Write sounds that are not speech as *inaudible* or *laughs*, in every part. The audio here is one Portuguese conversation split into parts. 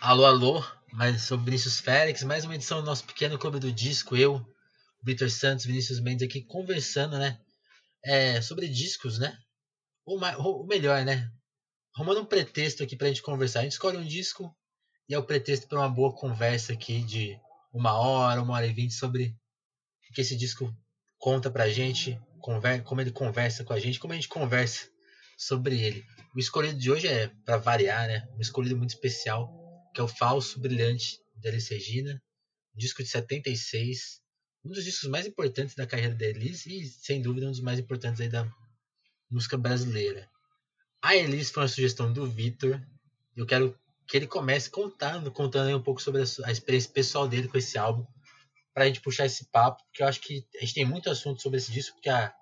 Alô, alô, mas sou Vinícius Félix, mais uma edição do nosso pequeno clube do disco, eu, Vitor Santos, Vinícius Mendes aqui conversando, né, é, sobre discos, né, ou, ou melhor, né, arrumando um pretexto aqui pra gente conversar. A gente escolhe um disco e é o pretexto para uma boa conversa aqui de uma hora, uma hora e vinte sobre o que esse disco conta pra gente, como ele conversa com a gente, como a gente conversa sobre ele. O escolhido de hoje é, para variar, né, um escolhido muito especial, que é o Falso Brilhante da Elis Regina, um disco de 76, um dos discos mais importantes da carreira da Elis e, sem dúvida, um dos mais importantes aí da música brasileira. A Elis foi uma sugestão do Vitor, eu quero que ele comece contando, contando um pouco sobre a, experiência pessoal dele com esse álbum, para a gente puxar esse papo, porque eu acho que a gente tem muito assunto sobre esse disco, porque a,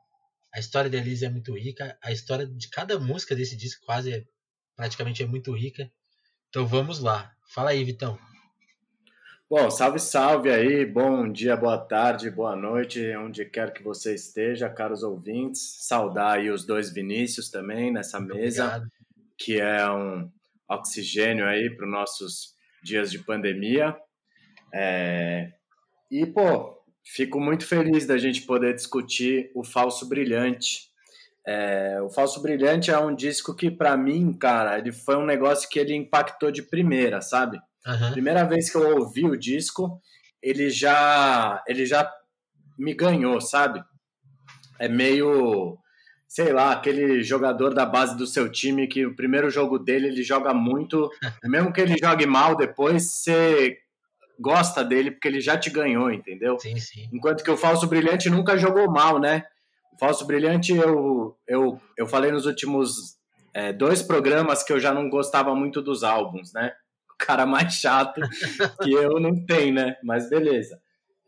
a história da Elise é muito rica, a história de cada música desse disco quase é, praticamente é muito rica. Então vamos lá. Fala aí, Vitão. Bom, salve, salve aí, bom dia, boa tarde, boa noite, onde quer que você esteja, caros ouvintes. Saudar aí os dois Vinícius também nessa muito mesa, obrigado. que é um, oxigênio aí para os nossos dias de pandemia. É... E, pô, fico muito feliz da gente poder discutir o Falso Brilhante. É... O Falso Brilhante é um disco que, para mim, cara, ele foi um negócio que ele impactou de primeira, sabe? Uhum. Primeira vez que eu ouvi o disco, ele já, ele já me ganhou, sabe? É meio sei lá, aquele jogador da base do seu time que o primeiro jogo dele ele joga muito, *laughs* mesmo que ele jogue mal depois, você gosta dele porque ele já te ganhou, entendeu? Sim, sim. Enquanto que o Falso Brilhante nunca jogou mal, né? Falso Brilhante, eu, eu, eu falei nos últimos é, dois programas que eu já não gostava muito dos álbuns, né? O cara mais chato *laughs* que eu não tem, né? Mas beleza.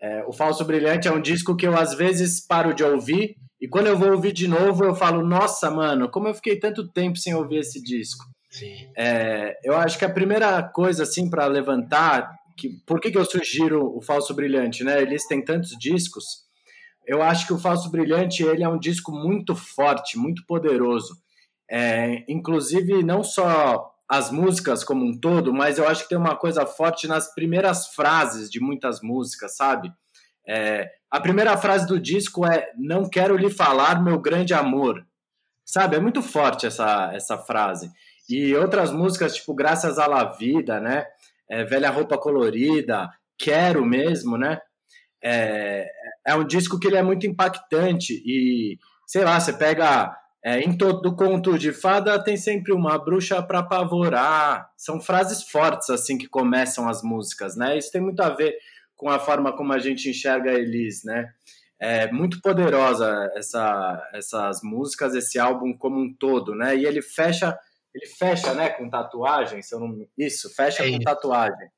É, o Falso Brilhante é um disco que eu às vezes paro de ouvir e quando eu vou ouvir de novo, eu falo, nossa, mano, como eu fiquei tanto tempo sem ouvir esse disco. Sim. É, eu acho que a primeira coisa, assim, para levantar, que, por que, que eu sugiro o Falso Brilhante, né? Eles têm tantos discos. Eu acho que o Falso Brilhante, ele é um disco muito forte, muito poderoso. É, inclusive, não só as músicas como um todo, mas eu acho que tem uma coisa forte nas primeiras frases de muitas músicas, sabe? É, a primeira frase do disco é Não quero lhe falar, meu grande amor. Sabe? É muito forte essa, essa frase. E outras músicas, tipo Graças à La Vida, né? É, Velha Roupa Colorida, Quero mesmo, né? É, é um disco que ele é muito impactante e, sei lá, você pega é, em todo conto de fada tem sempre uma bruxa para apavorar. São frases fortes assim que começam as músicas, né? Isso tem muito a ver com a forma como a gente enxerga Elis, né? É muito poderosa essa, essas músicas, esse álbum como um todo, né? E ele fecha, ele fecha, né, com tatuagem, se eu não... isso, fecha é com isso. tatuagem.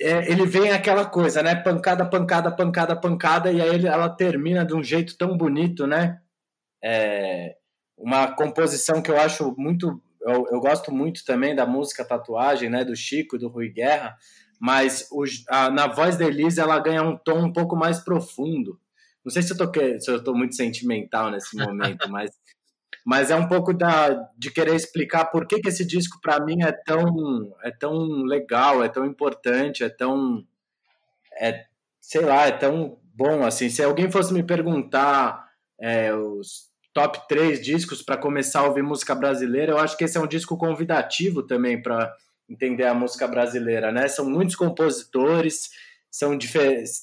É, ele vem aquela coisa, né? Pancada, pancada, pancada, pancada, e aí ele, ela termina de um jeito tão bonito, né? É uma composição que eu acho muito, eu, eu gosto muito também da música Tatuagem, né? Do Chico, do Rui Guerra mas o, a, na voz da Elise ela ganha um tom um pouco mais profundo. Não sei se eu tô, se eu tô muito sentimental nesse momento, *laughs* mas, mas é um pouco da, de querer explicar por que, que esse disco para mim é tão, é tão legal, é tão importante, é tão. É, sei lá, é tão bom. assim. Se alguém fosse me perguntar é, os top 3 discos para começar a ouvir música brasileira, eu acho que esse é um disco convidativo também para entender a música brasileira, né? São muitos compositores, são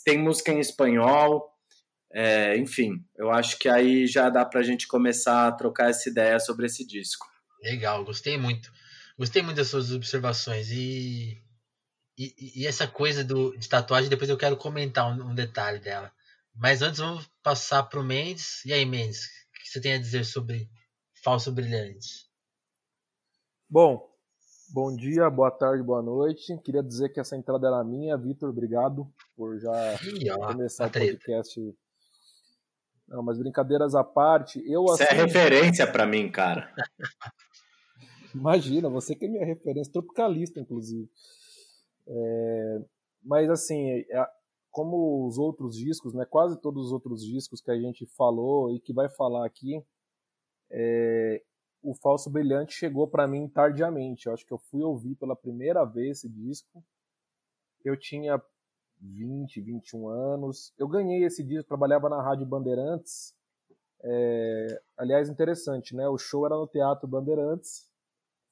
tem música em espanhol, é, enfim, eu acho que aí já dá para a gente começar a trocar essa ideia sobre esse disco. Legal, gostei muito. Gostei muito das suas observações e, e, e essa coisa do, de tatuagem, depois eu quero comentar um, um detalhe dela. Mas antes vamos passar para o Mendes. E aí, Mendes, o que você tem a dizer sobre Falso Brilhante? Bom, Bom dia, boa tarde, boa noite. Queria dizer que essa entrada era minha. Vitor, obrigado por já Ih, ó, começar o podcast. Não, mas brincadeiras à parte, eu Isso é assim... é referência para mim, cara. *laughs* Imagina, você que é minha referência, tropicalista, inclusive. É... Mas assim, é... como os outros discos, né, quase todos os outros discos que a gente falou e que vai falar aqui, é o Falso Brilhante chegou para mim tardiamente. Eu acho que eu fui ouvir pela primeira vez esse disco. Eu tinha 20, 21 anos. Eu ganhei esse disco, trabalhava na Rádio Bandeirantes. É, aliás, interessante, né? O show era no Teatro Bandeirantes,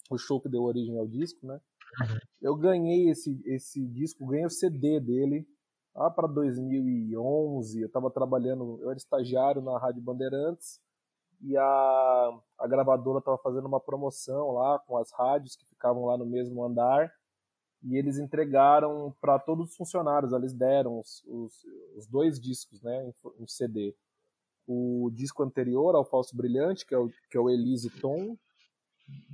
o show que deu origem ao disco, né? Uhum. Eu ganhei esse, esse disco, ganhei o CD dele lá para 2011. Eu estava trabalhando, eu era estagiário na Rádio Bandeirantes e a, a gravadora estava fazendo uma promoção lá com as rádios que ficavam lá no mesmo andar e eles entregaram para todos os funcionários, eles deram os, os, os dois discos né, em, em, CD. O disco anterior ao Falso Brilhante, que é o, que é o Elise Tom,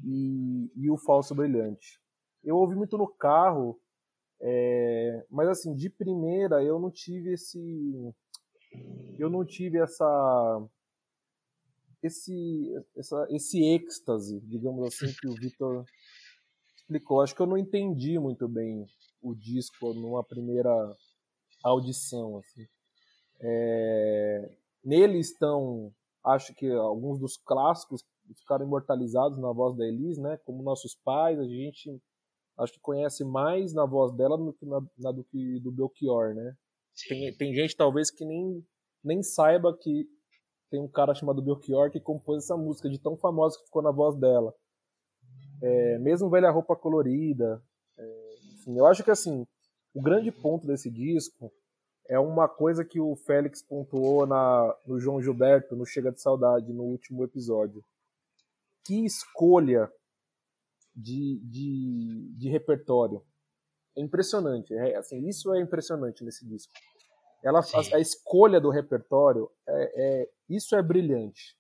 e, e o Falso Brilhante. Eu ouvi muito no carro, é, mas assim, de primeira eu não tive esse. Eu não tive essa. Esse, essa, esse êxtase, digamos assim, que o Vitor explicou. Acho que eu não entendi muito bem o disco numa primeira audição. Assim. É... Nele estão, acho que alguns dos clássicos ficaram imortalizados na voz da Elise, né? Como Nossos Pais, a gente acho que conhece mais na voz dela do que, na, na do, que do Belchior, né? Tem, tem gente talvez que nem, nem saiba que tem um cara chamado Belchior que compôs essa música de tão famosa que ficou na voz dela. É, mesmo velha roupa colorida. É, eu acho que assim, o grande ponto desse disco é uma coisa que o Félix pontuou na, no João Gilberto, no Chega de Saudade, no último episódio. Que escolha de, de, de repertório. É impressionante. É, assim, isso é impressionante nesse disco. Ela, a, a, escolha do repertório, é, é, isso é brilhante.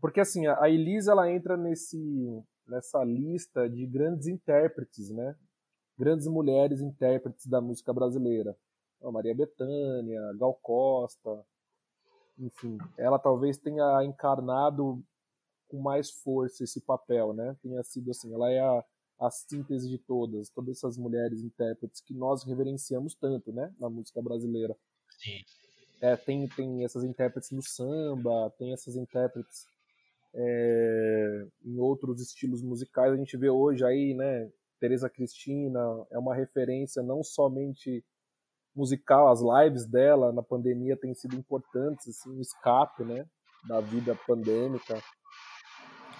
Porque assim, a, a Elisa ela entra nesse, nessa lista de grandes intérpretes, né? Grandes mulheres intérpretes da música brasileira. Maria Bethânia, Gal Costa, enfim, ela talvez tenha encarnado com mais força esse papel, né? Tenha sido assim, ela é a, a síntese de todas, todas essas mulheres intérpretes que nós reverenciamos tanto, né, na música brasileira. Sim. É, tem, tem essas intérpretes no samba, tem essas intérpretes é, em outros estilos musicais. A gente vê hoje aí, né, Teresa Cristina é uma referência não somente musical, as lives dela na pandemia têm sido importantes, assim, um escape, né, da vida pandêmica.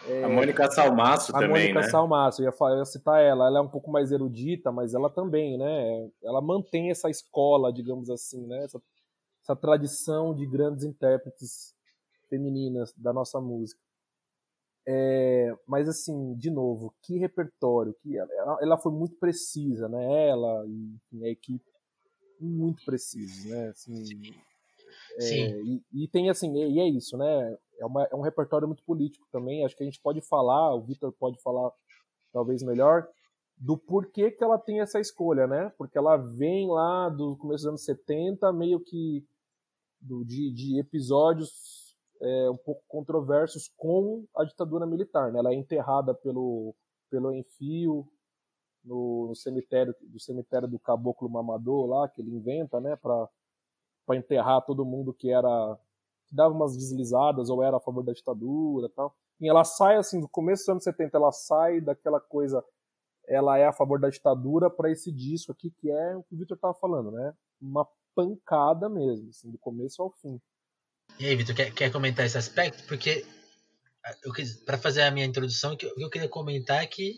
É, a Mônica Salmaço a também, Mônica né? Salmaço, eu ia, falar, eu ia citar ela. Ela é um pouco mais erudita, mas ela também, né? Ela mantém essa escola, digamos assim, né? Essa, essa tradição de grandes intérpretes femininas da nossa música. É, mas assim, de novo, que repertório, que ela, ela foi muito precisa, né? Ela e a equipe muito precisos, né? Assim, é, e, e, tem assim, e é isso, né? É, uma, é um repertório muito político também. Acho que a gente pode falar, o Vitor pode falar talvez melhor, do porquê que ela tem essa escolha, né? Porque ela vem lá do começo dos anos 70, meio que do, de, de episódios é, um pouco controversos com a ditadura militar. Né? Ela é enterrada pelo, pelo Enfio no, no cemitério do cemitério do Caboclo Mamador lá que ele inventa, né, para para enterrar todo mundo que era que dava umas deslizadas ou era a favor da ditadura, tal. E ela sai assim, no começo dos anos 70, ela sai daquela coisa ela é a favor da ditadura para esse disco aqui que é o que o Victor estava falando, né? Uma pancada mesmo, assim, do começo ao fim. E aí, Vitor, quer, quer comentar esse aspecto? Porque para fazer a minha introdução, o que eu queria comentar é que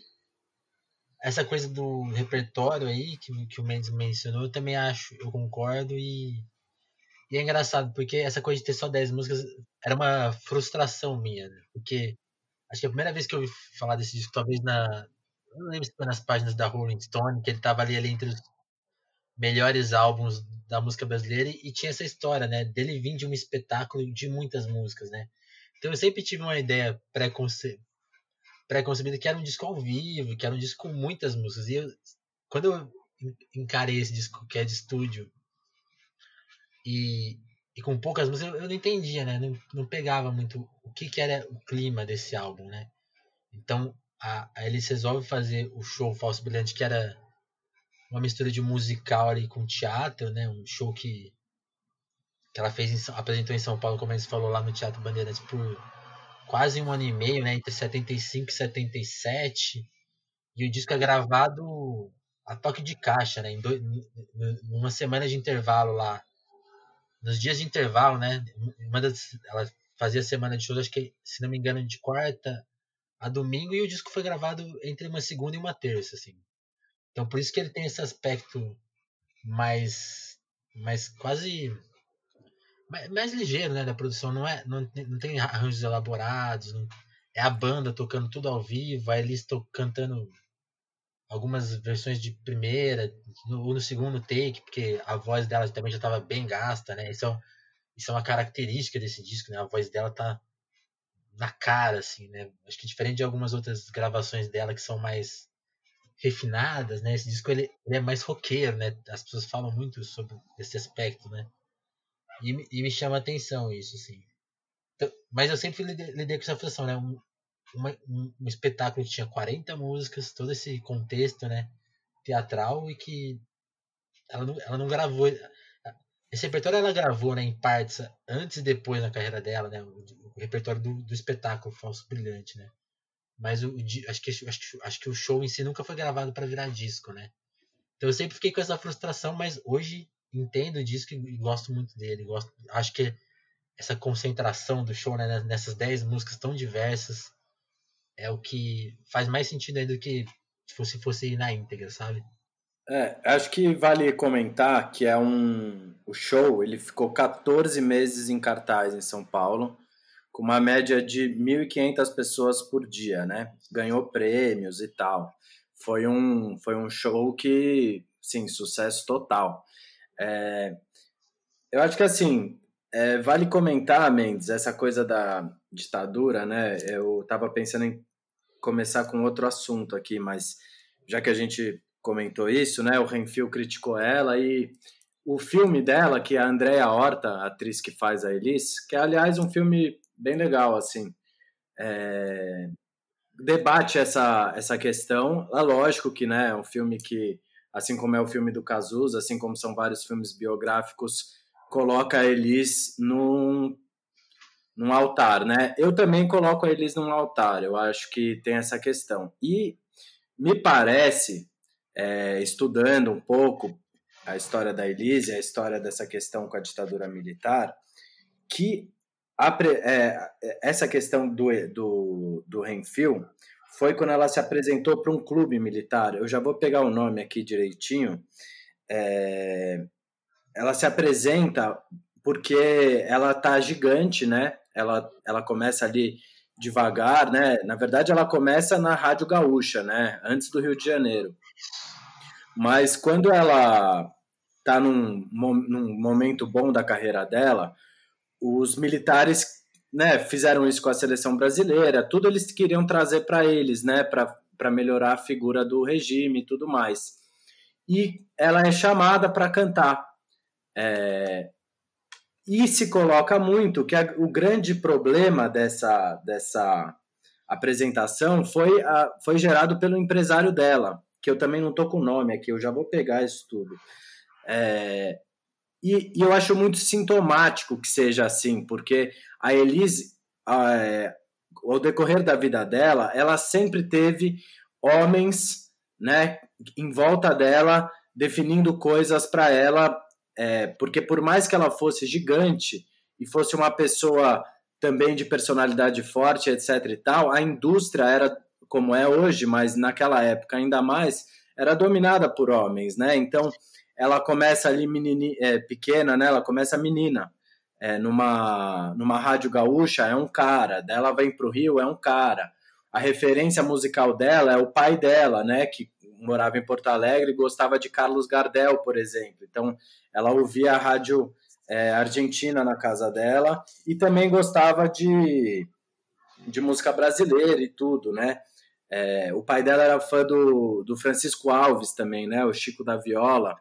essa coisa do repertório aí que, que o Mendes mencionou, eu também acho, eu concordo e, e é engraçado porque essa coisa de ter só 10 músicas era uma frustração minha, né? porque acho que a primeira vez que eu ouvi falar desse disco, talvez na, não lembro se foi nas páginas da Rolling Stone, que ele tava ali, ali entre os melhores álbuns da música brasileira e tinha essa história, né, dele vir de um espetáculo de muitas músicas, né? Então eu sempre tive uma ideia pré-concebida pré que era um disco ao vivo, que era um disco com muitas músicas. E eu, quando eu encarei esse disco que é de estúdio e, e com poucas músicas, eu, eu não entendia, né? Não, não pegava muito o que, que era o clima desse álbum, né? Então a, a eles fazer o show Falso Brilhante, que era uma mistura de musical ali com teatro, né? Um show que, que ela fez em, apresentou em São Paulo, como eles falou lá no Teatro Bandeirantes por quase um ano e meio, né? Entre 75 e 77. E o disco é gravado a toque de caixa, né? Em dois, numa semana de intervalo lá. Nos dias de intervalo, né? Uma das, ela fazia semana de shows, acho que, se não me engano, de quarta a domingo. E o disco foi gravado entre uma segunda e uma terça, assim. Então por isso que ele tem esse aspecto mais. mais quase mais, mais ligeiro, né, da produção. Não é, não, não tem arranjos elaborados, não, é a banda tocando tudo ao vivo, aí eles estão cantando algumas versões de primeira no, ou no segundo take, porque a voz dela também já estava bem gasta, né? Isso é, isso é uma característica desse disco, né? A voz dela tá na cara, assim, né? Acho que diferente de algumas outras gravações dela que são mais refinadas, né? Esse disco ele, ele é mais roqueiro, né? As pessoas falam muito sobre esse aspecto, né? E, e me chama atenção isso, assim. Então, mas eu sempre lidei, lidei, com essa frustração, né? Um, uma, um, um, espetáculo que tinha 40 músicas, todo esse contexto, né? Teatral e que ela não, ela não gravou. Esse repertório ela gravou, né? Em partes, antes e depois na carreira dela, né? O, o repertório do, do espetáculo Falso Brilhante, né? Mas o, o, acho, que, acho, acho que o show em si nunca foi gravado para virar disco, né? Então eu sempre fiquei com essa frustração, mas hoje entendo disso e gosto muito dele. Gosto, acho que essa concentração do show né, nessas 10 músicas tão diversas é o que faz mais sentido aí do que se fosse, fosse ir na íntegra, sabe? É, acho que vale comentar que é um o show, ele ficou 14 meses em cartaz em São Paulo, com uma média de 1.500 pessoas por dia, né? Ganhou prêmios e tal. Foi um foi um show que, sim, sucesso total. É, eu acho que assim, é, vale comentar, Mendes, essa coisa da ditadura, né? Eu estava pensando em começar com outro assunto aqui, mas já que a gente comentou isso, né? O Renfil criticou ela e o filme dela, que é a Andrea Horta, atriz que faz a Elise, que é, aliás, um filme bem legal, assim, é, debate essa, essa questão. É lógico que, né, é um filme que assim como é o filme do Cazuza, assim como são vários filmes biográficos, coloca a Elis num, num altar, né? Eu também coloco a Elis num altar, eu acho que tem essa questão. E me parece, é, estudando um pouco a história da Elise, a história dessa questão com a ditadura militar, que a, é, essa questão do, do, do Renfil foi quando ela se apresentou para um clube militar. Eu já vou pegar o nome aqui direitinho. É... Ela se apresenta porque ela tá gigante, né? Ela, ela começa ali devagar, né? Na verdade, ela começa na Rádio Gaúcha, né? Antes do Rio de Janeiro. Mas quando ela tá num, num momento bom da carreira dela, os militares né, fizeram isso com a seleção brasileira, tudo eles queriam trazer para eles, né, para melhorar a figura do regime e tudo mais. E ela é chamada para cantar. É, e se coloca muito que a, o grande problema dessa, dessa apresentação foi, a, foi gerado pelo empresário dela, que eu também não estou com o nome aqui, eu já vou pegar isso tudo. É, e, e, eu acho muito sintomático que seja assim, porque a Elise, é, ao decorrer da vida dela, ela sempre teve homens né, em volta dela definindo coisas para ela, é, porque por mais que ela fosse gigante e fosse uma pessoa também de personalidade forte, etc e tal, a indústria era como é hoje, mas naquela época ainda mais, era dominada por homens, né? Então, ela começa ali menini, é, pequena, né? Ela começa menina. É, numa, numa rádio gaúcha é um cara, dela vem para o Rio é um cara. A referência musical dela é o pai dela, né? Que morava em Porto Alegre e gostava de Carlos Gardel, por exemplo. Então, ela ouvia a rádio é, argentina na casa dela e também gostava de, de música brasileira e tudo, né? É, o pai dela era fã do, do Francisco Alves também, né? O Chico da Viola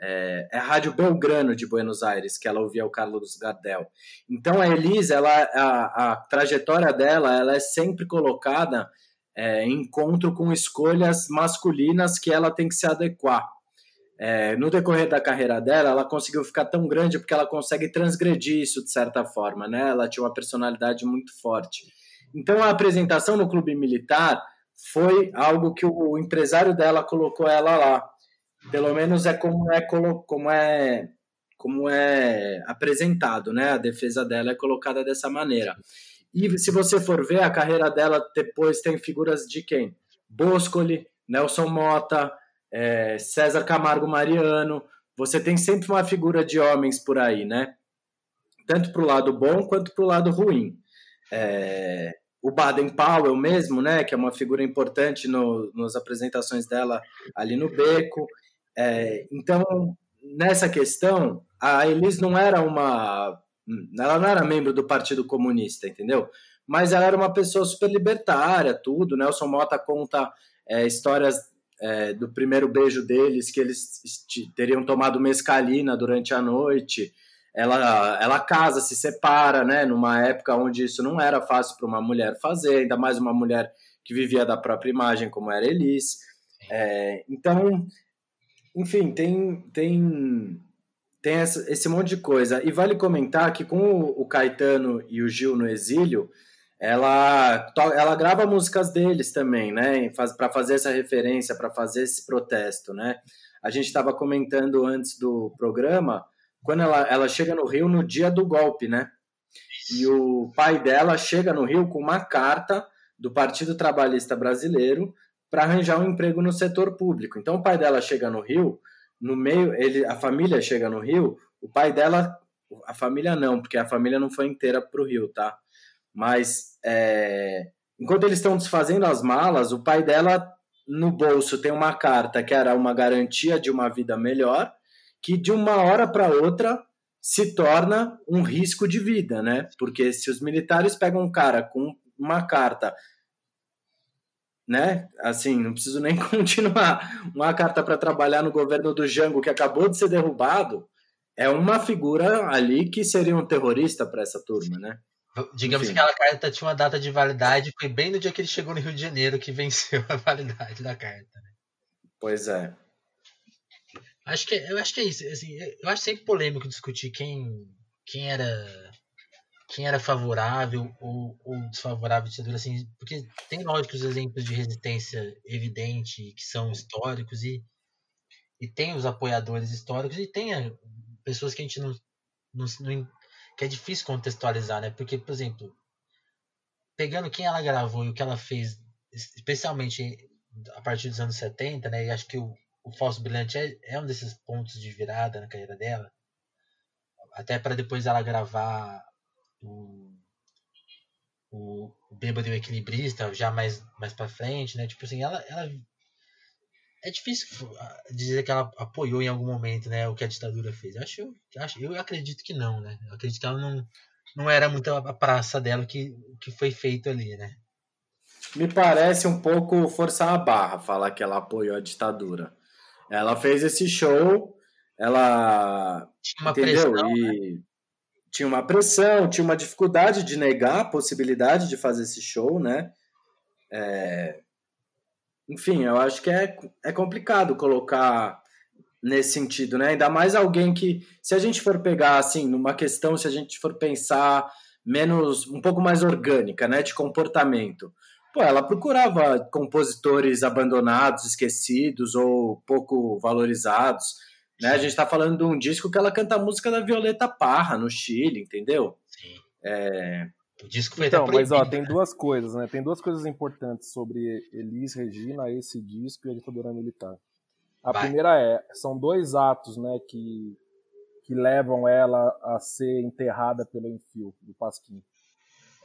é, é, a Rádio Belgrano de Buenos Aires, que ela ouvia o Carlos Gardel. Então a Elisa, ela, a, a trajetória dela, ela é sempre colocada é, em encontro com escolhas masculinas que ela tem que se adequar. É, no decorrer da carreira dela, ela conseguiu ficar tão grande porque ela consegue transgredir isso de certa forma, né? Ela tinha uma personalidade muito forte. Então a apresentação no clube militar foi algo que o empresário dela colocou ela lá. Pelo menos é como é como é como é apresentado, né? A defesa dela é colocada dessa maneira. E se você for ver a carreira dela depois tem figuras de quem? Boscoli, Nelson Mota, é, César Camargo Mariano. Você tem sempre uma figura de homens por aí, né? Tanto para o lado bom quanto para o lado ruim. É, o Baden Powell mesmo, né, que é uma figura importante no, nas apresentações dela ali no Beco. É, então, nessa questão, a Elis não era uma. Ela não era membro do Partido Comunista, entendeu? Mas ela era uma pessoa super libertária, tudo. Nelson Mota conta é, histórias é, do primeiro beijo deles, que eles teriam tomado mescalina durante a noite ela, ela casa, se separa, né? Numa época onde isso não era fácil para uma mulher fazer, ainda mais uma mulher que vivia da própria imagem, como era Elis. É, então, enfim, tem, tem, tem essa, esse monte de coisa. E vale comentar que com o, o Caetano e o Gil no exílio, ela, ela grava músicas deles também, né? Faz, para fazer essa referência, para fazer esse protesto, né? A gente estava comentando antes do programa quando ela, ela chega no Rio no dia do golpe, né? E o pai dela chega no Rio com uma carta do Partido Trabalhista Brasileiro para arranjar um emprego no setor público. Então o pai dela chega no Rio, no meio, ele, a família chega no Rio, o pai dela, a família não, porque a família não foi inteira para o Rio, tá? Mas é, enquanto eles estão desfazendo as malas, o pai dela no bolso tem uma carta que era uma garantia de uma vida melhor que de uma hora para outra se torna um risco de vida, né? Porque se os militares pegam um cara com uma carta, né? Assim, não preciso nem *laughs* continuar. Uma carta para trabalhar no governo do Jango que acabou de ser derrubado, é uma figura ali que seria um terrorista para essa turma, né? Digamos Enfim. que aquela carta tinha uma data de validade, foi bem no dia que ele chegou no Rio de Janeiro que venceu *laughs* a validade da carta. Né? Pois é. Acho que, eu acho que é isso. Assim, eu acho sempre polêmico discutir quem, quem era quem era favorável ou, ou desfavorável à ditadura, assim, porque tem lógicos exemplos de resistência evidente que são históricos e, e tem os apoiadores históricos e tem a, pessoas que a gente não, não, não, que é difícil contextualizar, né? Porque, por exemplo, pegando quem ela gravou e o que ela fez, especialmente a partir dos anos 70, né? E acho que o, o Falso Brilhante é, é um desses pontos de virada na carreira dela. Até para depois ela gravar o, o, Bêbado e o Equilibrista, já mais, mais para frente, né? Tipo assim, ela, ela. É difícil dizer que ela apoiou em algum momento né, o que a ditadura fez. Eu, acho, eu, acho, eu acredito que não, né? Eu acredito que ela não, não era muito a praça dela que, que foi feito ali, né? Me parece um pouco forçar a barra falar que ela apoiou a ditadura. Ela fez esse show, ela. Tinha uma entendeu? pressão. E né? Tinha uma pressão, tinha uma dificuldade de negar a possibilidade de fazer esse show, né? É... Enfim, eu acho que é, é complicado colocar nesse sentido, né? Ainda mais alguém que, se a gente for pegar assim, numa questão, se a gente for pensar menos, um pouco mais orgânica, né, de comportamento pô, ela procurava compositores abandonados, esquecidos ou pouco valorizados. Né? A gente está falando de um disco que ela canta a música da Violeta Parra, no Chile, entendeu? Sim. É... O disco foi então, mas ó, tem duas coisas, né? Tem duas coisas importantes sobre Elis Regina, esse disco e a ditadura militar. A Vai. primeira é, são dois atos, né, que, que levam ela a ser enterrada pelo Enfio, do Pasquim.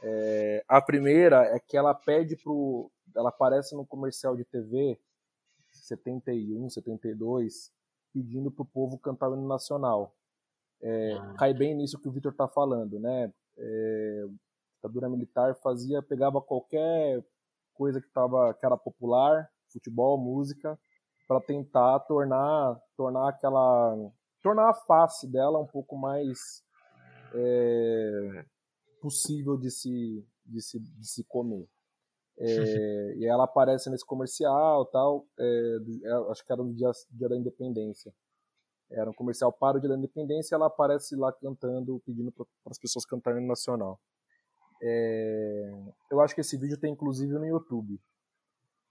É, a primeira é que ela pede pro. Ela aparece no comercial de TV 71, 72, pedindo pro povo cantar o hino nacional. É, ah. Cai bem nisso que o Vitor tá falando, né? É, a ditadura militar fazia, pegava qualquer coisa que, tava, que era popular, futebol, música, para tentar tornar, tornar aquela, tornar a face dela um pouco mais é, possível de se, de se, de se comer. É, e ela aparece nesse comercial tal, é, é, acho que era no dia, dia da independência. Era um comercial para o dia da independência ela aparece lá cantando, pedindo para as pessoas cantarem no nacional. É, eu acho que esse vídeo tem inclusive no YouTube,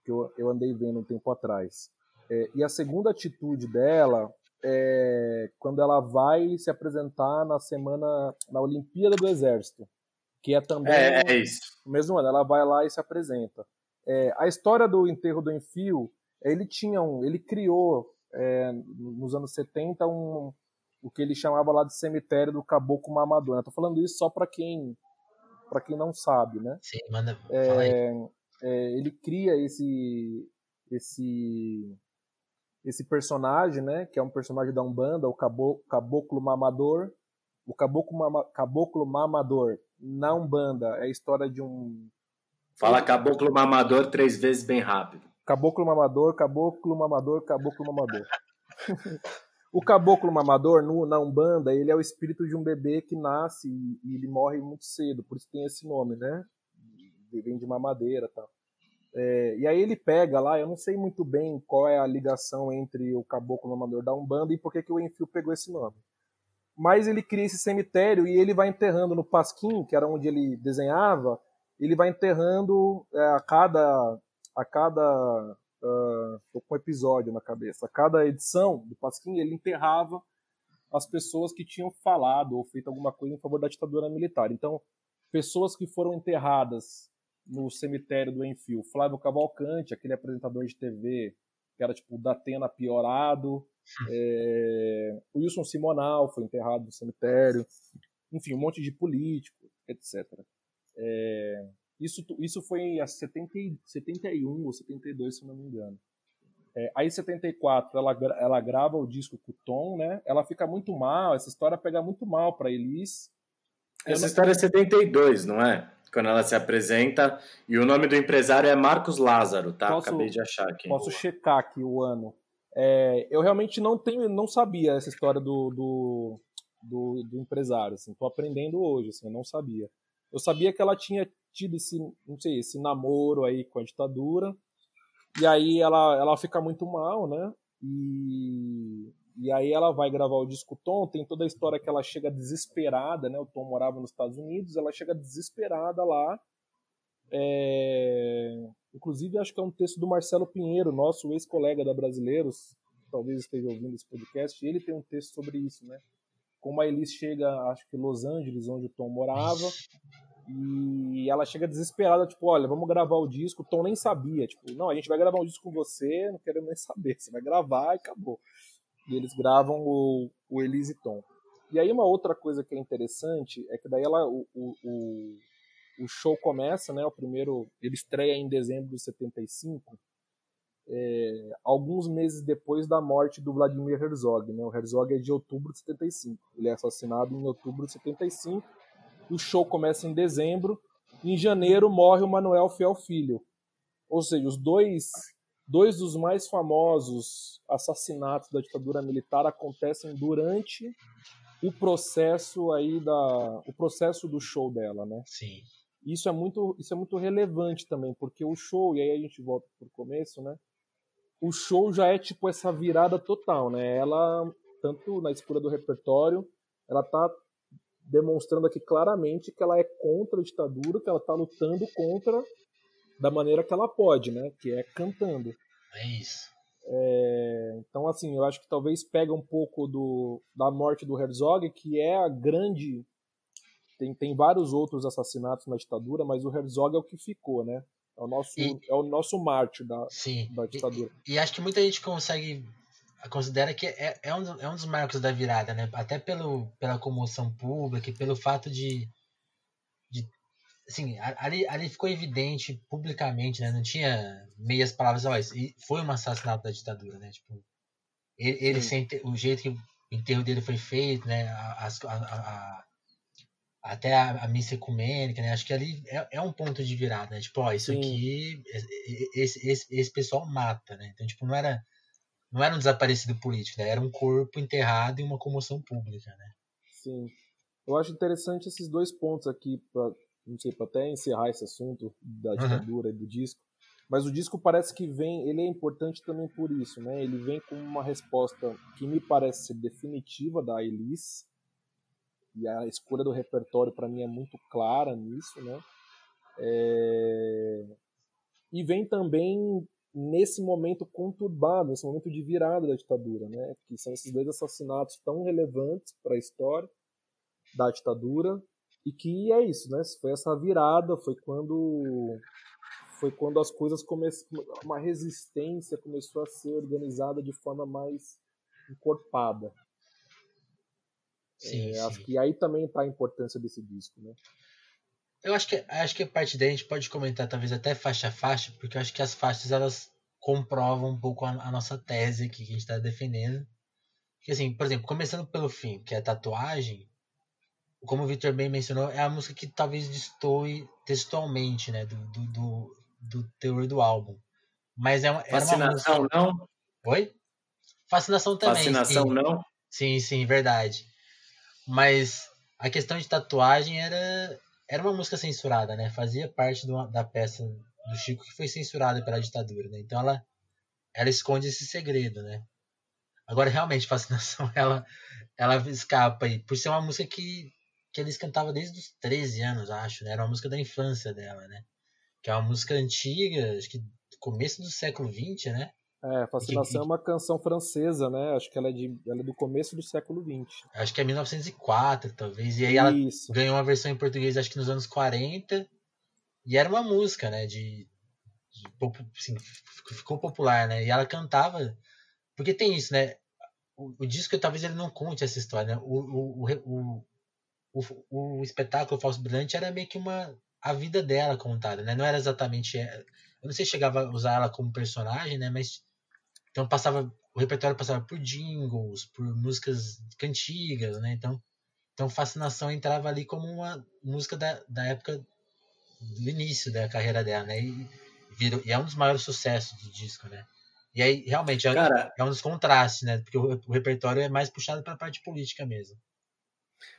que eu, eu andei vendo um tempo atrás. É, e a segunda atitude dela é quando ela vai se apresentar na semana, na Olimpíada do Exército, que é também é, é isso. no mesmo ano. Ela vai lá e se apresenta. É, a história do enterro do Enfio, ele tinha um, ele criou é, nos anos 70 um, o que ele chamava lá de cemitério do Caboclo Mamador. Estou falando isso só para quem para quem não sabe, né? Sim, manda. É, é, ele cria esse esse esse personagem, né? Que é um personagem da Umbanda, o Caboclo, Caboclo Mamador. O Caboclo, Mama, Caboclo Mamador na Umbanda é a história de um. Fala Caboclo Mamador três vezes bem rápido. Caboclo Mamador, Caboclo Mamador, Caboclo Mamador. o Caboclo Mamador, no, na Umbanda, ele é o espírito de um bebê que nasce e, e ele morre muito cedo, por isso tem esse nome, né? Vem de mamadeira e tal. É, e aí ele pega lá, eu não sei muito bem qual é a ligação entre o caboclo amador da Umbanda e por que, que o Enfio pegou esse nome. Mas ele cria esse cemitério e ele vai enterrando no Pasquim, que era onde ele desenhava, ele vai enterrando é, a cada a cada uh, com um episódio na cabeça, a cada edição do Pasquim ele enterrava as pessoas que tinham falado ou feito alguma coisa em favor da ditadura militar. Então, pessoas que foram enterradas no cemitério do Enfio. Flávio Cavalcante, aquele apresentador de TV que era tipo da Atena piorado. É, o Wilson Simonal foi enterrado no cemitério. Enfim, um monte de político, etc. É, isso, isso foi em 70, 71 ou 72, se não me engano. É, aí em 74 ela, ela grava o disco com o Tom, né? Ela fica muito mal, essa história pega muito mal para Elis. Essa não... história é 72, não é? Quando ela se apresenta. E o nome do empresário é Marcos Lázaro, tá? Posso, Acabei de achar aqui. Posso checar aqui o ano. É, eu realmente não tenho, não sabia essa história do, do, do, do empresário. Assim, tô aprendendo hoje, assim, eu não sabia. Eu sabia que ela tinha tido esse, não sei, esse namoro aí com a ditadura. E aí ela, ela fica muito mal, né? E, e aí ela vai gravar o disco Tom, tem toda a história que ela chega desesperada, né? O Tom morava nos Estados Unidos, ela chega desesperada lá. É... Inclusive, acho que é um texto do Marcelo Pinheiro, nosso ex-colega da Brasileiros, talvez esteja ouvindo esse podcast, ele tem um texto sobre isso, né? Como a Elis chega, acho que Los Angeles, onde o Tom morava, e ela chega desesperada, tipo, olha, vamos gravar o disco. O Tom nem sabia, tipo, não, a gente vai gravar um disco com você, não quero nem saber, você vai gravar e acabou e eles gravam o, o Elise Tom. E aí uma outra coisa que é interessante é que daí ela, o, o, o show começa, né, o primeiro, ele estreia em dezembro de 75, é, alguns meses depois da morte do Vladimir Herzog. Né, o Herzog é de outubro de 75, ele é assassinado em outubro de 75, o show começa em dezembro, em janeiro morre o Manuel Fiel Filho. Ou seja, os dois Dois dos mais famosos assassinatos da ditadura militar acontecem durante o processo aí da o processo do show dela, né? Sim. Isso é muito isso é muito relevante também, porque o show e aí a gente volta pro começo, né? O show já é tipo essa virada total, né? Ela tanto na escolha do repertório, ela tá demonstrando aqui claramente que ela é contra a ditadura, que ela tá lutando contra da maneira que ela pode, né? Que é cantando. É isso. É, então, assim, eu acho que talvez pega um pouco do, da morte do Herzog, que é a grande. Tem, tem vários outros assassinatos na ditadura, mas o Herzog é o que ficou, né? É o nosso, e, é o nosso mártir da, sim, da ditadura. E, e, acho que muita gente consegue. Considera que é, é, um, é um dos marcos da virada, né? Até pelo, pela comoção pública e pelo fato de assim, ali, ali ficou evidente publicamente, né? Não tinha meias palavras, olha, foi um assassinato da ditadura, né? Tipo, ele, ele sem o jeito que o enterro dele foi feito, né? A, a, a, até a, a missa ecumênica, né? Acho que ali é, é um ponto de virada, né? Tipo, ó, isso Sim. aqui, esse, esse, esse pessoal mata, né? Então, tipo, não era, não era um desaparecido político, né? Era um corpo enterrado em uma comoção pública, né? Sim. Eu acho interessante esses dois pontos aqui não sei, para até encerrar esse assunto da ditadura e do disco, mas o disco parece que vem, ele é importante também por isso, né? Ele vem com uma resposta que me parece ser definitiva da Elis, e a escolha do repertório para mim é muito clara nisso, né? É... E vem também nesse momento conturbado, nesse momento de virada da ditadura, né? Que são esses dois assassinatos tão relevantes para a história da ditadura e que é isso, né? Foi essa virada, foi quando foi quando as coisas começaram, uma resistência começou a ser organizada de forma mais encorpada. Sim, é, sim. Acho que aí também está a importância desse disco, né? Eu acho que acho que a parte daí a gente pode comentar talvez até faixa a faixa, porque eu acho que as faixas elas comprovam um pouco a, a nossa tese aqui que a gente está defendendo. Que assim, por exemplo, começando pelo fim, que é a tatuagem, como o Victor bem mencionou, é a música que talvez destoe textualmente, né, do, do, do, do teor do álbum. Mas é uma, Fascinação, uma música... não? Oi? Fascinação também. Fascinação, sim. não? Sim, sim, verdade. Mas a questão de tatuagem era, era uma música censurada, né? Fazia parte do, da peça do Chico que foi censurada pela ditadura, né? Então ela, ela esconde esse segredo, né? Agora, realmente, *laughs* Fascinação, ela, ela escapa aí. Por ser uma música que, que eles cantavam desde os 13 anos, acho, né? Era uma música da infância dela, né? Que é uma música antiga, acho que do começo do século XX, né? É, Fascinação é uma canção francesa, né? Acho que ela é, de, ela é do começo do século XX. Acho que é 1904, talvez. E aí ela ganhou uma versão em português, acho que nos anos 40. E era uma música, né? De, de assim, ficou popular, né? E ela cantava. Porque tem isso, né? O, o disco talvez ele não conte essa história, né? O, o, o, o, o espetáculo Falso Brilhante era meio que uma a vida dela contada, né? Não era exatamente. Eu não sei se chegava a usar ela como personagem, né? Mas então passava o repertório passava por jingles, por músicas cantigas, né? Então, então Fascinação entrava ali como uma música da, da época do início da carreira dela, né? E, virou, e é um dos maiores sucessos do disco, né? E aí, realmente, é, Cara, é um dos contrastes, né? Porque o, o repertório é mais puxado para a parte política mesmo.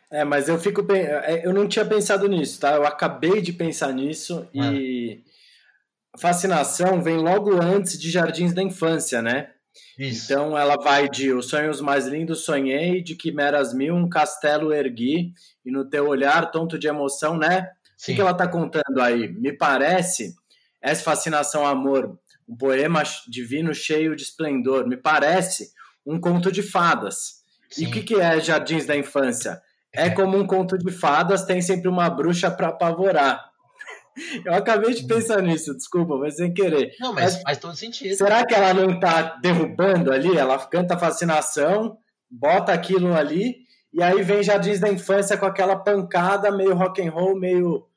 É, mas eu fico. É, eu não tinha pensado nisso, tá? Eu acabei de pensar nisso ah. e fascinação vem logo antes de Jardins da Infância, né? Isso. Então ela vai de Os Sonhos Mais Lindos Sonhei, de Quimeras Mil, um castelo ergui, e no teu olhar, tonto de emoção, né? Sim. O que ela está contando aí? Me parece, essa fascinação amor, um poema divino cheio de esplendor, me parece um conto de fadas. Sim. E o que, que é Jardins da Infância? É, como um conto de fadas, tem sempre uma bruxa para apavorar. Eu acabei de pensar nisso, desculpa, mas sem querer. Não, mas, mas faz todo sentido. Será que ela não está derrubando ali? Ela canta fascinação, bota aquilo ali, e aí vem Jardins da Infância com aquela pancada meio rock and roll, meio.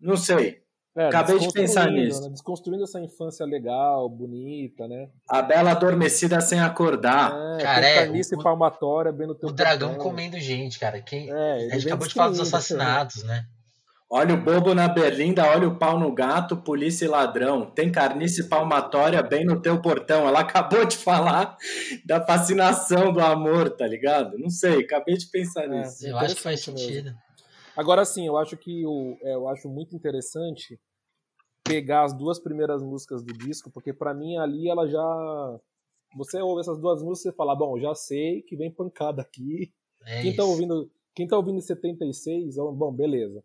Não sei. É, Acabei de pensar nisso. Né? Desconstruindo essa infância legal, bonita, né? A bela adormecida sem acordar. É, cara, é. O, e palmatória bem no teu O dragão comendo gente, cara. Quem, é, a gente acabou de falar dos assassinatos, né? Olha o bobo na berlinda, olha o pau no gato, polícia e ladrão. Tem carnice palmatória bem no teu portão. Ela acabou de falar da fascinação do amor, tá ligado? Não sei, acabei de pensar é, nisso. Eu acho que faz sentido. Agora sim, eu acho que o, é, eu acho muito interessante pegar as duas primeiras músicas do disco, porque para mim ali ela já. Você ouve essas duas músicas e fala, bom, já sei que vem pancada aqui. É quem, tá ouvindo, quem tá ouvindo em 76, bom, beleza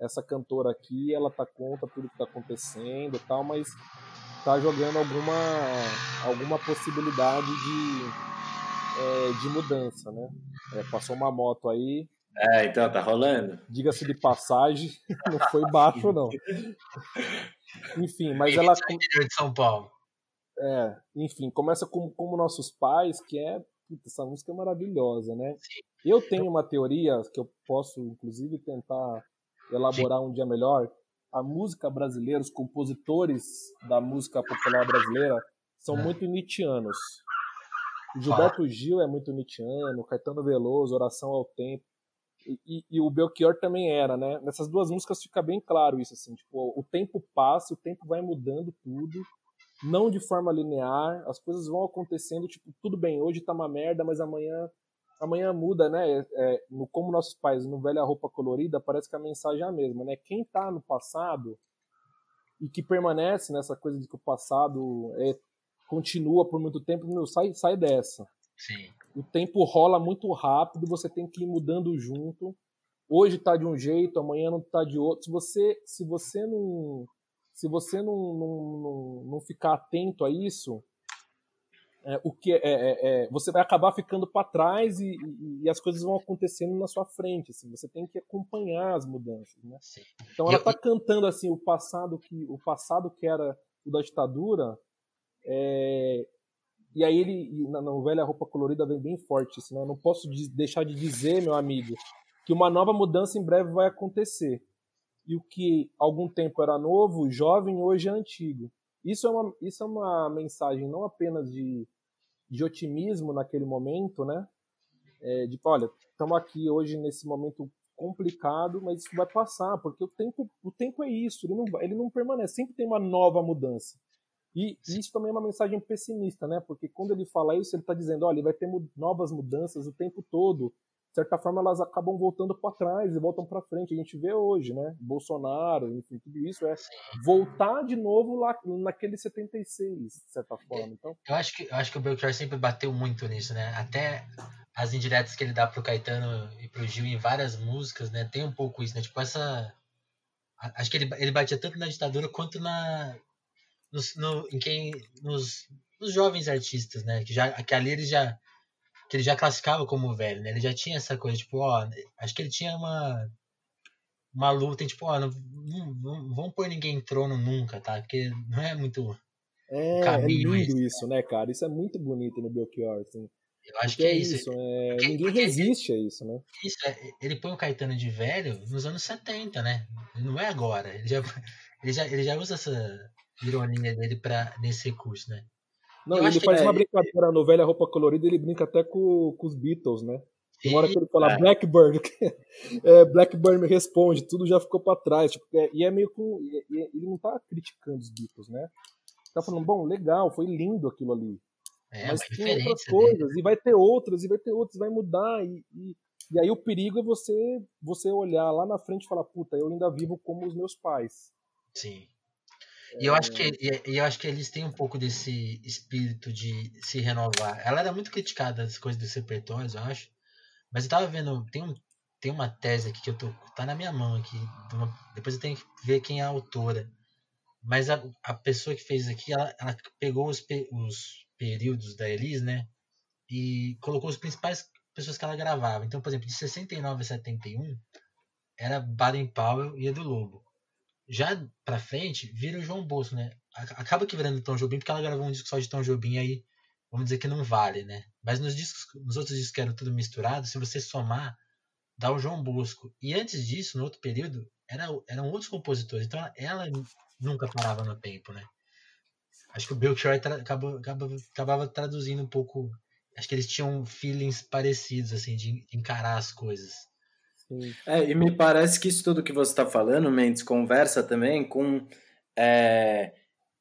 essa cantora aqui, ela tá contra tudo que tá acontecendo e tal, mas tá jogando alguma, alguma possibilidade de, é, de mudança, né? É, passou uma moto aí. É, então tá rolando. Diga-se de passagem, *laughs* não foi baixo, não. Enfim, mas ela. de São Paulo. É, enfim, começa com como nossos pais, que é. Puta, essa música é maravilhosa, né? Sim. Eu tenho uma teoria que eu posso, inclusive, tentar elaborar Sim. um dia melhor, a música brasileira, os compositores da música popular brasileira são é. muito nietzschianos. O Gilberto Gil é muito nietzschiano, Caetano Veloso, Oração ao Tempo. E, e, o Belchior também era, né? Nessas duas músicas fica bem claro isso, assim, tipo, o tempo passa, o tempo vai mudando tudo, não de forma linear, as coisas vão acontecendo, tipo, tudo bem, hoje tá uma merda, mas amanhã amanhã muda, né? É, no Como Nossos Pais, no Velha Roupa Colorida, parece que a mensagem é a mesma, né? Quem tá no passado e que permanece nessa coisa de que o passado é, continua por muito tempo, meu, sai, sai dessa. Sim. O tempo rola muito rápido, você tem que ir mudando junto. Hoje tá de um jeito, amanhã não tá de outro. Se você, se você não, se você não, não, não, não ficar atento a isso, é, o que é, é, é, você vai acabar ficando para trás e, e, e, as coisas vão acontecendo na sua frente. Assim, você tem que acompanhar as mudanças. Né? Então ela está cantando assim o passado que o passado que era o da ditadura. E aí ele na novela a roupa colorida vem bem forte. Assim, né? Não posso deixar de dizer, meu amigo, que uma nova mudança em breve vai acontecer. E o que algum tempo era novo, jovem, hoje é antigo. Isso é uma, isso é uma mensagem não apenas de de otimismo naquele momento, né? É, de, olha, estamos aqui hoje nesse momento complicado, mas isso vai passar, porque o tempo, o tempo é isso, ele não, ele não permanece, sempre tem uma nova mudança. E isso também é uma mensagem pessimista, né? Porque quando ele fala isso, ele está dizendo, olha, vai ter novas mudanças o tempo todo, de certa forma, elas acabam voltando para trás e voltam para frente. A gente vê hoje, né? Bolsonaro, enfim, tudo isso é voltar de novo lá naquele 76, de certa forma. Então, eu acho que eu acho que o Belchior sempre bateu muito nisso, né? Até as indiretas que ele dá pro Caetano e pro Gil em várias músicas, né? Tem um pouco isso, né? Tipo essa acho que ele, ele batia tanto na ditadura quanto na nos, no, em quem nos, nos jovens artistas, né? Que já que ali ele já que ele já classificava como velho, né? Ele já tinha essa coisa, tipo, ó, acho que ele tinha uma uma luta, tipo, ó, não, não, não vamos pôr ninguém em trono nunca, tá? Porque não é muito é, caminho, é lindo isso, né, cara? Isso é muito bonito no Belchior, assim. Eu acho Porque que é, é isso. isso é... Porque, ninguém porque resiste a isso, né? Isso, é, ele põe o Caetano de velho nos anos 70, né? Não é agora. Ele já, *laughs* ele já, ele já usa essa ironia dele pra, nesse recurso, né? Não, eu ele faz uma é... brincadeira no Velha Roupa Colorida, ele brinca até com, com os Beatles, né? Tem hora que ele fala Blackburn, *laughs* é, Blackburn me responde, tudo já ficou para trás. Tipo, é, e é meio com. ele não tá criticando os Beatles, né? Tá falando, bom, legal, foi lindo aquilo ali. É, mas tem outras coisas, dele. e vai ter outras, e vai ter outras, vai mudar. E, e, e, aí o perigo é você, você olhar lá na frente e falar, puta, eu ainda vivo como os meus pais. Sim. E eu acho que e eu acho que eles têm um pouco desse espírito de se renovar. Ela era muito criticada das coisas dos repertórios, eu acho. Mas eu tava vendo, tem, um, tem uma tese aqui que eu tô tá na minha mão aqui, depois eu tenho que ver quem é a autora. Mas a, a pessoa que fez aqui, ela, ela pegou os, os períodos da Elis, né? E colocou as principais pessoas que ela gravava. Então, por exemplo, de 69 a 71 era Baden Powell e Edu Lobo já pra frente, vira o João Bolso, né? Acaba que virando Tom Jobim, porque ela gravou um disco só de Tom Jobim, aí vamos dizer que não vale, né? Mas nos discos, nos outros discos que eram tudo misturado, se você somar, dá o João Bosco. E antes disso, no outro período, era, eram outros compositores. Então ela nunca parava no tempo, né? Acho que o Belchior acabou, acabava, acabava traduzindo um pouco. Acho que eles tinham feelings parecidos, assim, de encarar as coisas. É, e me parece que isso tudo que você está falando, Mendes, conversa também com. É,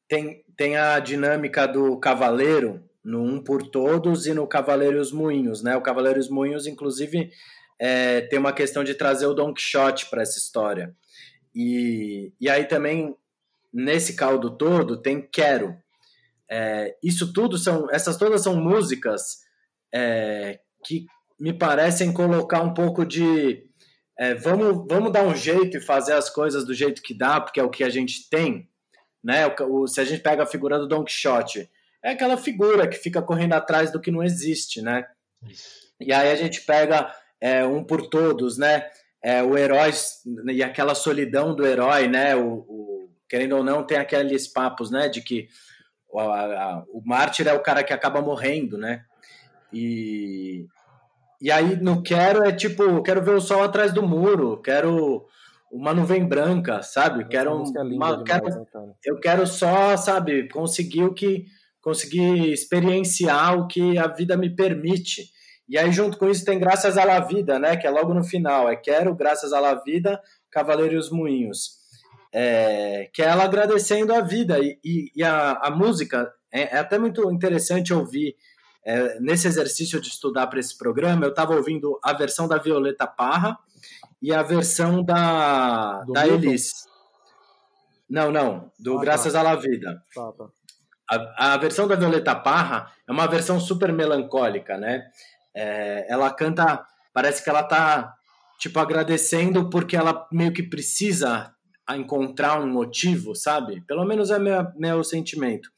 tem, tem a dinâmica do cavaleiro no Um por Todos e no Cavaleiro e os Moinhos, né? O Cavaleiro e os Moinhos, inclusive, é, tem uma questão de trazer o Don Quixote para essa história. E, e aí também, nesse caldo todo, tem Quero. É, isso tudo são. Essas todas são músicas é, que me parecem colocar um pouco de é, vamos, vamos dar um jeito e fazer as coisas do jeito que dá, porque é o que a gente tem. Né? O, o, se a gente pega a figura do Don Quixote, é aquela figura que fica correndo atrás do que não existe, né? Isso. E aí a gente pega é, um por todos, né? É, o herói e aquela solidão do herói, né? O, o, querendo ou não, tem aqueles papos, né? De que o, a, a, o mártir é o cara que acaba morrendo, né? E, e aí no quero é tipo, quero ver o sol atrás do muro, quero uma nuvem branca, sabe? quero é uma, quero, né, eu quero só, sabe, conseguir o que conseguir experienciar o que a vida me permite. E aí junto com isso tem graças à la vida, né, que é logo no final, é quero graças à la vida, Cavaleiro e os Moinhos. É, que é ela agradecendo a vida e, e, e a, a música é, é até muito interessante ouvir é, nesse exercício de estudar para esse programa, eu estava ouvindo a versão da Violeta Parra e a versão da, da Elis. Não, não, do ah, tá. Graças tá. à La Vida. Tá, tá. a, a, versão da Violeta Parra é uma versão super melancólica, né? É, ela canta, parece que ela tá tipo agradecendo porque ela meio que precisa encontrar um motivo, sabe? Pelo menos é meu, meu sentimento.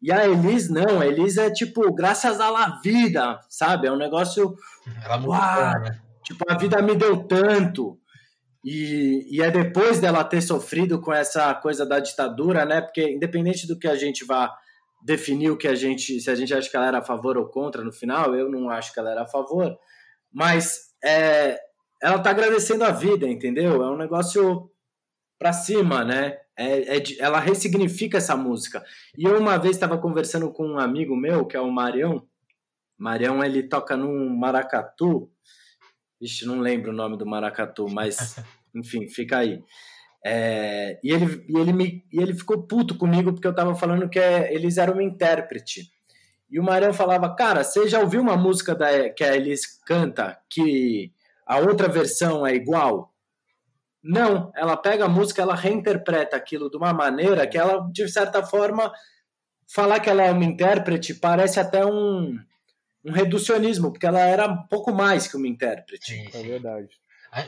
E a Elis não, a Elis é tipo, graças à la vida, sabe? É um negócio. Ela uau, né? Tipo, a vida me deu tanto. E, e é depois dela ter sofrido com essa coisa da ditadura, né? Porque independente do que a gente vá definir o que a gente, se a gente acha que ela era a favor ou contra no final, eu não acho que ela era a favor, mas é, ela tá agradecendo a vida, entendeu? É um negócio para cima, né? É, é, ela ressignifica essa música. E eu uma vez estava conversando com um amigo meu, que é o Marião. Marião, ele toca num maracatu. Vixe, não lembro o nome do maracatu, mas *laughs* enfim, fica aí. É, e, ele, e, ele me, e ele ficou puto comigo porque eu estava falando que é, eles eram uma intérprete. E o Marião falava, cara, você já ouviu uma música da, que a Elis canta que a outra versão é igual? Não, ela pega a música, ela reinterpreta aquilo de uma maneira que ela, de certa forma, falar que ela é uma intérprete parece até um, um reducionismo, porque ela era um pouco mais que uma intérprete. Sim, sim. É verdade.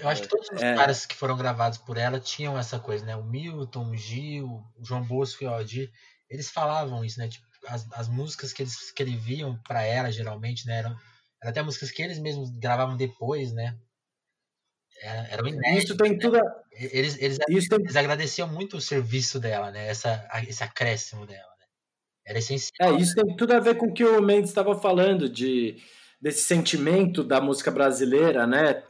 Eu acho que todos os é. caras que foram gravados por ela tinham essa coisa, né? O Milton, o Gil, o João Bosco e o Aldir, eles falavam isso, né? Tipo, as, as músicas que eles escreviam para ela, geralmente, né? Eram, eram até músicas que eles mesmos gravavam depois, né? Era, era um inédito, isso tem né? tudo. A... Eles, eles, isso tem... eles agradeciam muito o serviço dela, né? Essa, esse acréscimo dela. Né? Era essencial. É, isso tem tudo a ver com o que o Mendes estava falando, de, desse sentimento da música brasileira, né?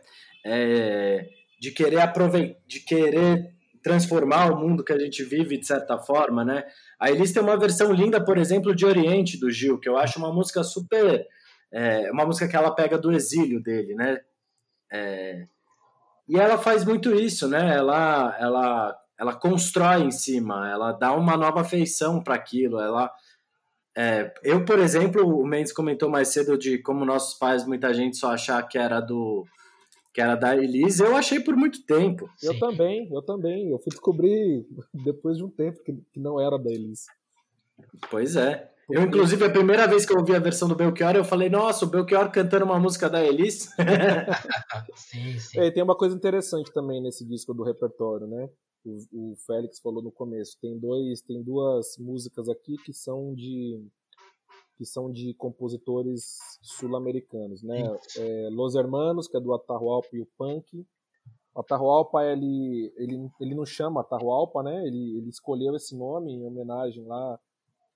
É, de querer aproveitar, de querer transformar o mundo que a gente vive de certa forma, né? A Elis tem uma versão linda, por exemplo, de Oriente do Gil, que eu acho uma música super, é, uma música que ela pega do exílio dele, né? É, e ela faz muito isso, né? Ela, ela, ela constrói em cima, ela dá uma nova feição para aquilo. Ela, é, eu, por exemplo, o Mendes comentou mais cedo de como nossos pais, muita gente só achar que era do que era da Elise, eu achei por muito tempo. Eu Sim. também, eu também. Eu fui descobrir *laughs* depois de um tempo que, que não era da Elise. Pois é. Eu, inclusive, a primeira vez que eu ouvi a versão do Belchior, eu falei, nossa, o Belchior cantando uma música da Elis. *laughs* sim, sim. É, tem uma coisa interessante também nesse disco do repertório, né? O, o, Félix falou no começo. Tem dois, tem duas músicas aqui que são de que são de compositores sul-americanos, né? É, Los Hermanos, que é do Atahualpa e o Punk. O Atahualpa, ele, ele, ele não chama Atahualpa, né? Ele, ele escolheu esse nome em homenagem lá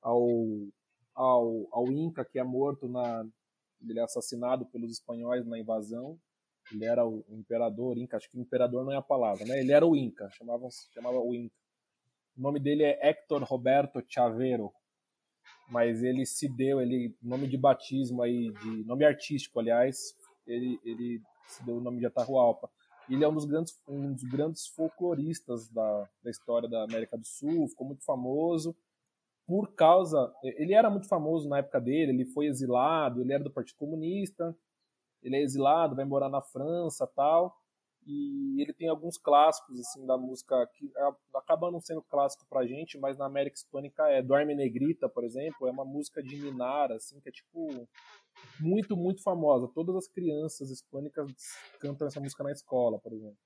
ao ao, ao Inca, que é morto na. Ele é assassinado pelos espanhóis na invasão. Ele era o, imperador Inca, acho que imperador não é a palavra, né? Ele era o Inca, chamavam, chamava o Inca. O nome dele é Héctor Roberto Chaveiro, mas ele se deu, ele nome de batismo aí, de nome artístico, aliás, ele, ele se deu o nome de Atahualpa. Ele é um dos grandes, um dos grandes folcloristas da, da história da América do Sul, ficou muito famoso por causa. Ele era muito famoso na época dele, ele foi exilado, ele era do Partido Comunista, ele é exilado, vai morar na França tal. E ele tem alguns clássicos assim da música que acabam não sendo clássico pra gente, mas na América Hispânica é Dorme Negrita, por exemplo, é uma música de Minar, assim, que é tipo muito, muito famosa. Todas as crianças hispânicas cantam essa música na escola, por exemplo.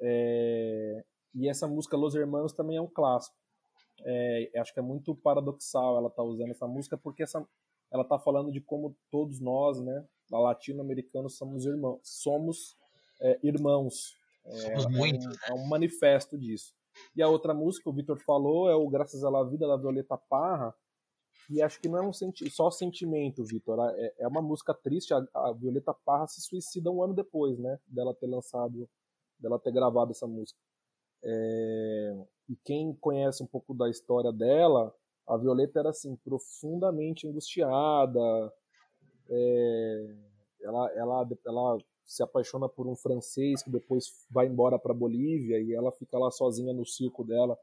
É... E essa música Los Hermanos também é um clássico é, acho que é muito paradoxal ela tá usando essa música porque essa, ela tá falando de como todos nós, né, latino-americanos somos irmãos, somos é, irmãos. É, somos muito. É um, é um, manifesto disso. E a outra música, o Vitor falou, é o Graças à La Vida da Violeta Parra, e acho que não é um senti só sentimento, Vitor. É, é, uma música triste. A, a, Violeta Parra se suicida um ano depois, né? Dela ter lançado, dela ter gravado essa música. É, e quem conhece um pouco da história dela, a Violeta era assim profundamente angustiada. É, ela, ela, ela se apaixona por um francês que depois vai embora para Bolívia e ela fica lá sozinha no circo dela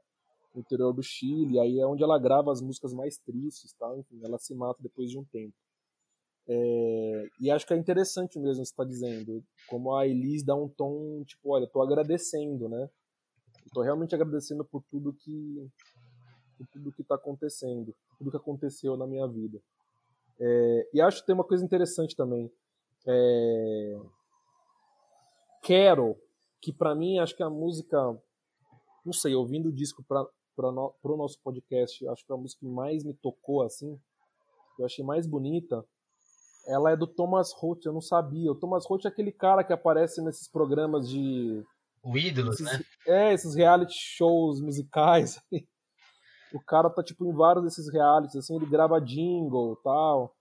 no interior do Chile. Aí é onde ela grava as músicas mais tristes, tá? Enfim, ela se mata depois de um tempo. É, e acho que é interessante mesmo está dizendo, como a Elis dá um tom tipo, olha, tô agradecendo, né? Estou realmente agradecendo por tudo que por tudo que está acontecendo. tudo que aconteceu na minha vida. É, e acho que tem uma coisa interessante também. É, Quero, que para mim acho que a música, não sei, ouvindo o disco para no, o nosso podcast, acho que a música que mais me tocou assim, eu achei mais bonita, ela é do Thomas Roth, eu não sabia. O Thomas Roth é aquele cara que aparece nesses programas de. O Ídolos, esses, né? É, esses reality shows musicais. *laughs* o cara tá, tipo, em vários desses realities, assim, ele grava jingle e tal.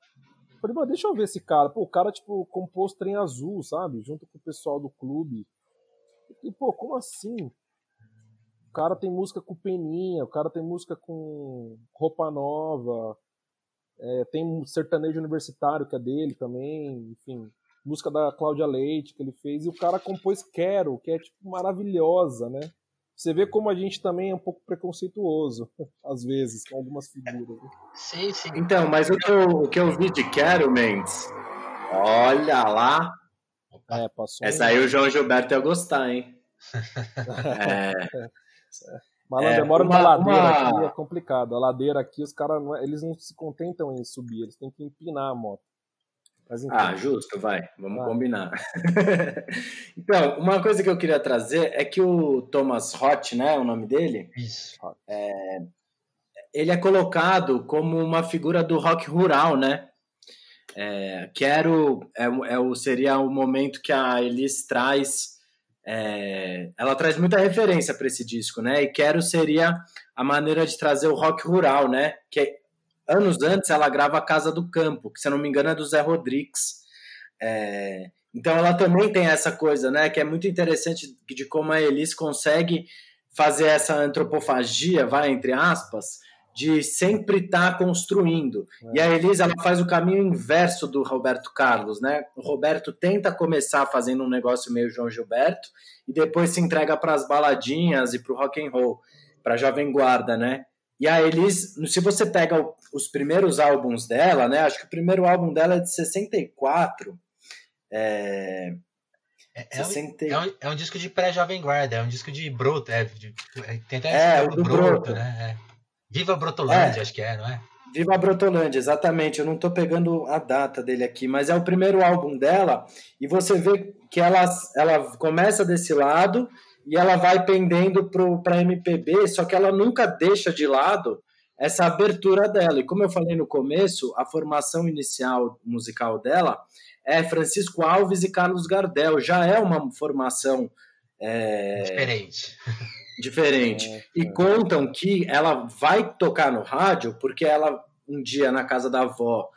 falei, mano, deixa eu ver esse cara. Pô, o cara, tipo, compôs Trem Azul, sabe? Junto com o pessoal do clube. E, pô, como assim? O cara tem música com Peninha, o cara tem música com Roupa Nova, é, tem um sertanejo universitário que é dele também, enfim, música da Cláudia Leite que ele fez, e o cara compôs Quero, que é tipo maravilhosa, né? Você vê como a gente também é um pouco preconceituoso, *laughs* às vezes, com algumas figuras. Né? Sim, sim. Então, mas o que eu, o que eu vi de Quero, Mendes, olha lá. É, passou Essa aí o João Gilberto ia gostar, hein? *laughs* é. Malandro, é, mora numa ladeira uma... aqui, é complicado. A ladeira aqui, os caras, é, eles não se contentam em subir, eles têm que empinar a moto. Mas, ah, justo, vai, vamos vai. combinar. *laughs* então, uma coisa que eu queria trazer é que o Thomas Roth, né, o nome dele? Isso. É, ele é colocado como uma figura do rock rural, né? É, quero, é, é, seria o momento que a Elis traz é, ela traz muita referência para esse disco, né? E Quero seria a maneira de trazer o rock rural, né? Que anos antes ela grava a Casa do Campo, que se eu não me engano é do Zé Rodrigues. É, então ela também tem essa coisa, né? Que é muito interessante de como a Elis consegue fazer essa antropofagia, vai entre aspas, de sempre estar tá construindo. É. E a Elisa ela faz o caminho inverso do Roberto Carlos, né? O Roberto tenta começar fazendo um negócio meio João Gilberto e depois se entrega para as baladinhas e para o rock and roll, para a jovem guarda, né? E a Elis, se você pega os primeiros álbuns dela, né? Acho que o primeiro álbum dela é de 64. É, é, é, um, é, um, é um disco de pré-jovem guarda, é um disco de broto, é, de, tem até é, o do broto, broto, né? É. Viva Brotolândia, é. acho que é, não é? Viva Brotolândia, exatamente. Eu não estou pegando a data dele aqui, mas é o primeiro álbum dela e você vê que ela, ela começa desse lado e ela vai pendendo para MPB, só que ela nunca deixa de lado essa abertura dela. E como eu falei no começo, a formação inicial musical dela é Francisco Alves e Carlos Gardel. Já é uma formação é... diferente. diferente. É, e é. contam que ela vai tocar no rádio porque ela, um dia na casa da avó,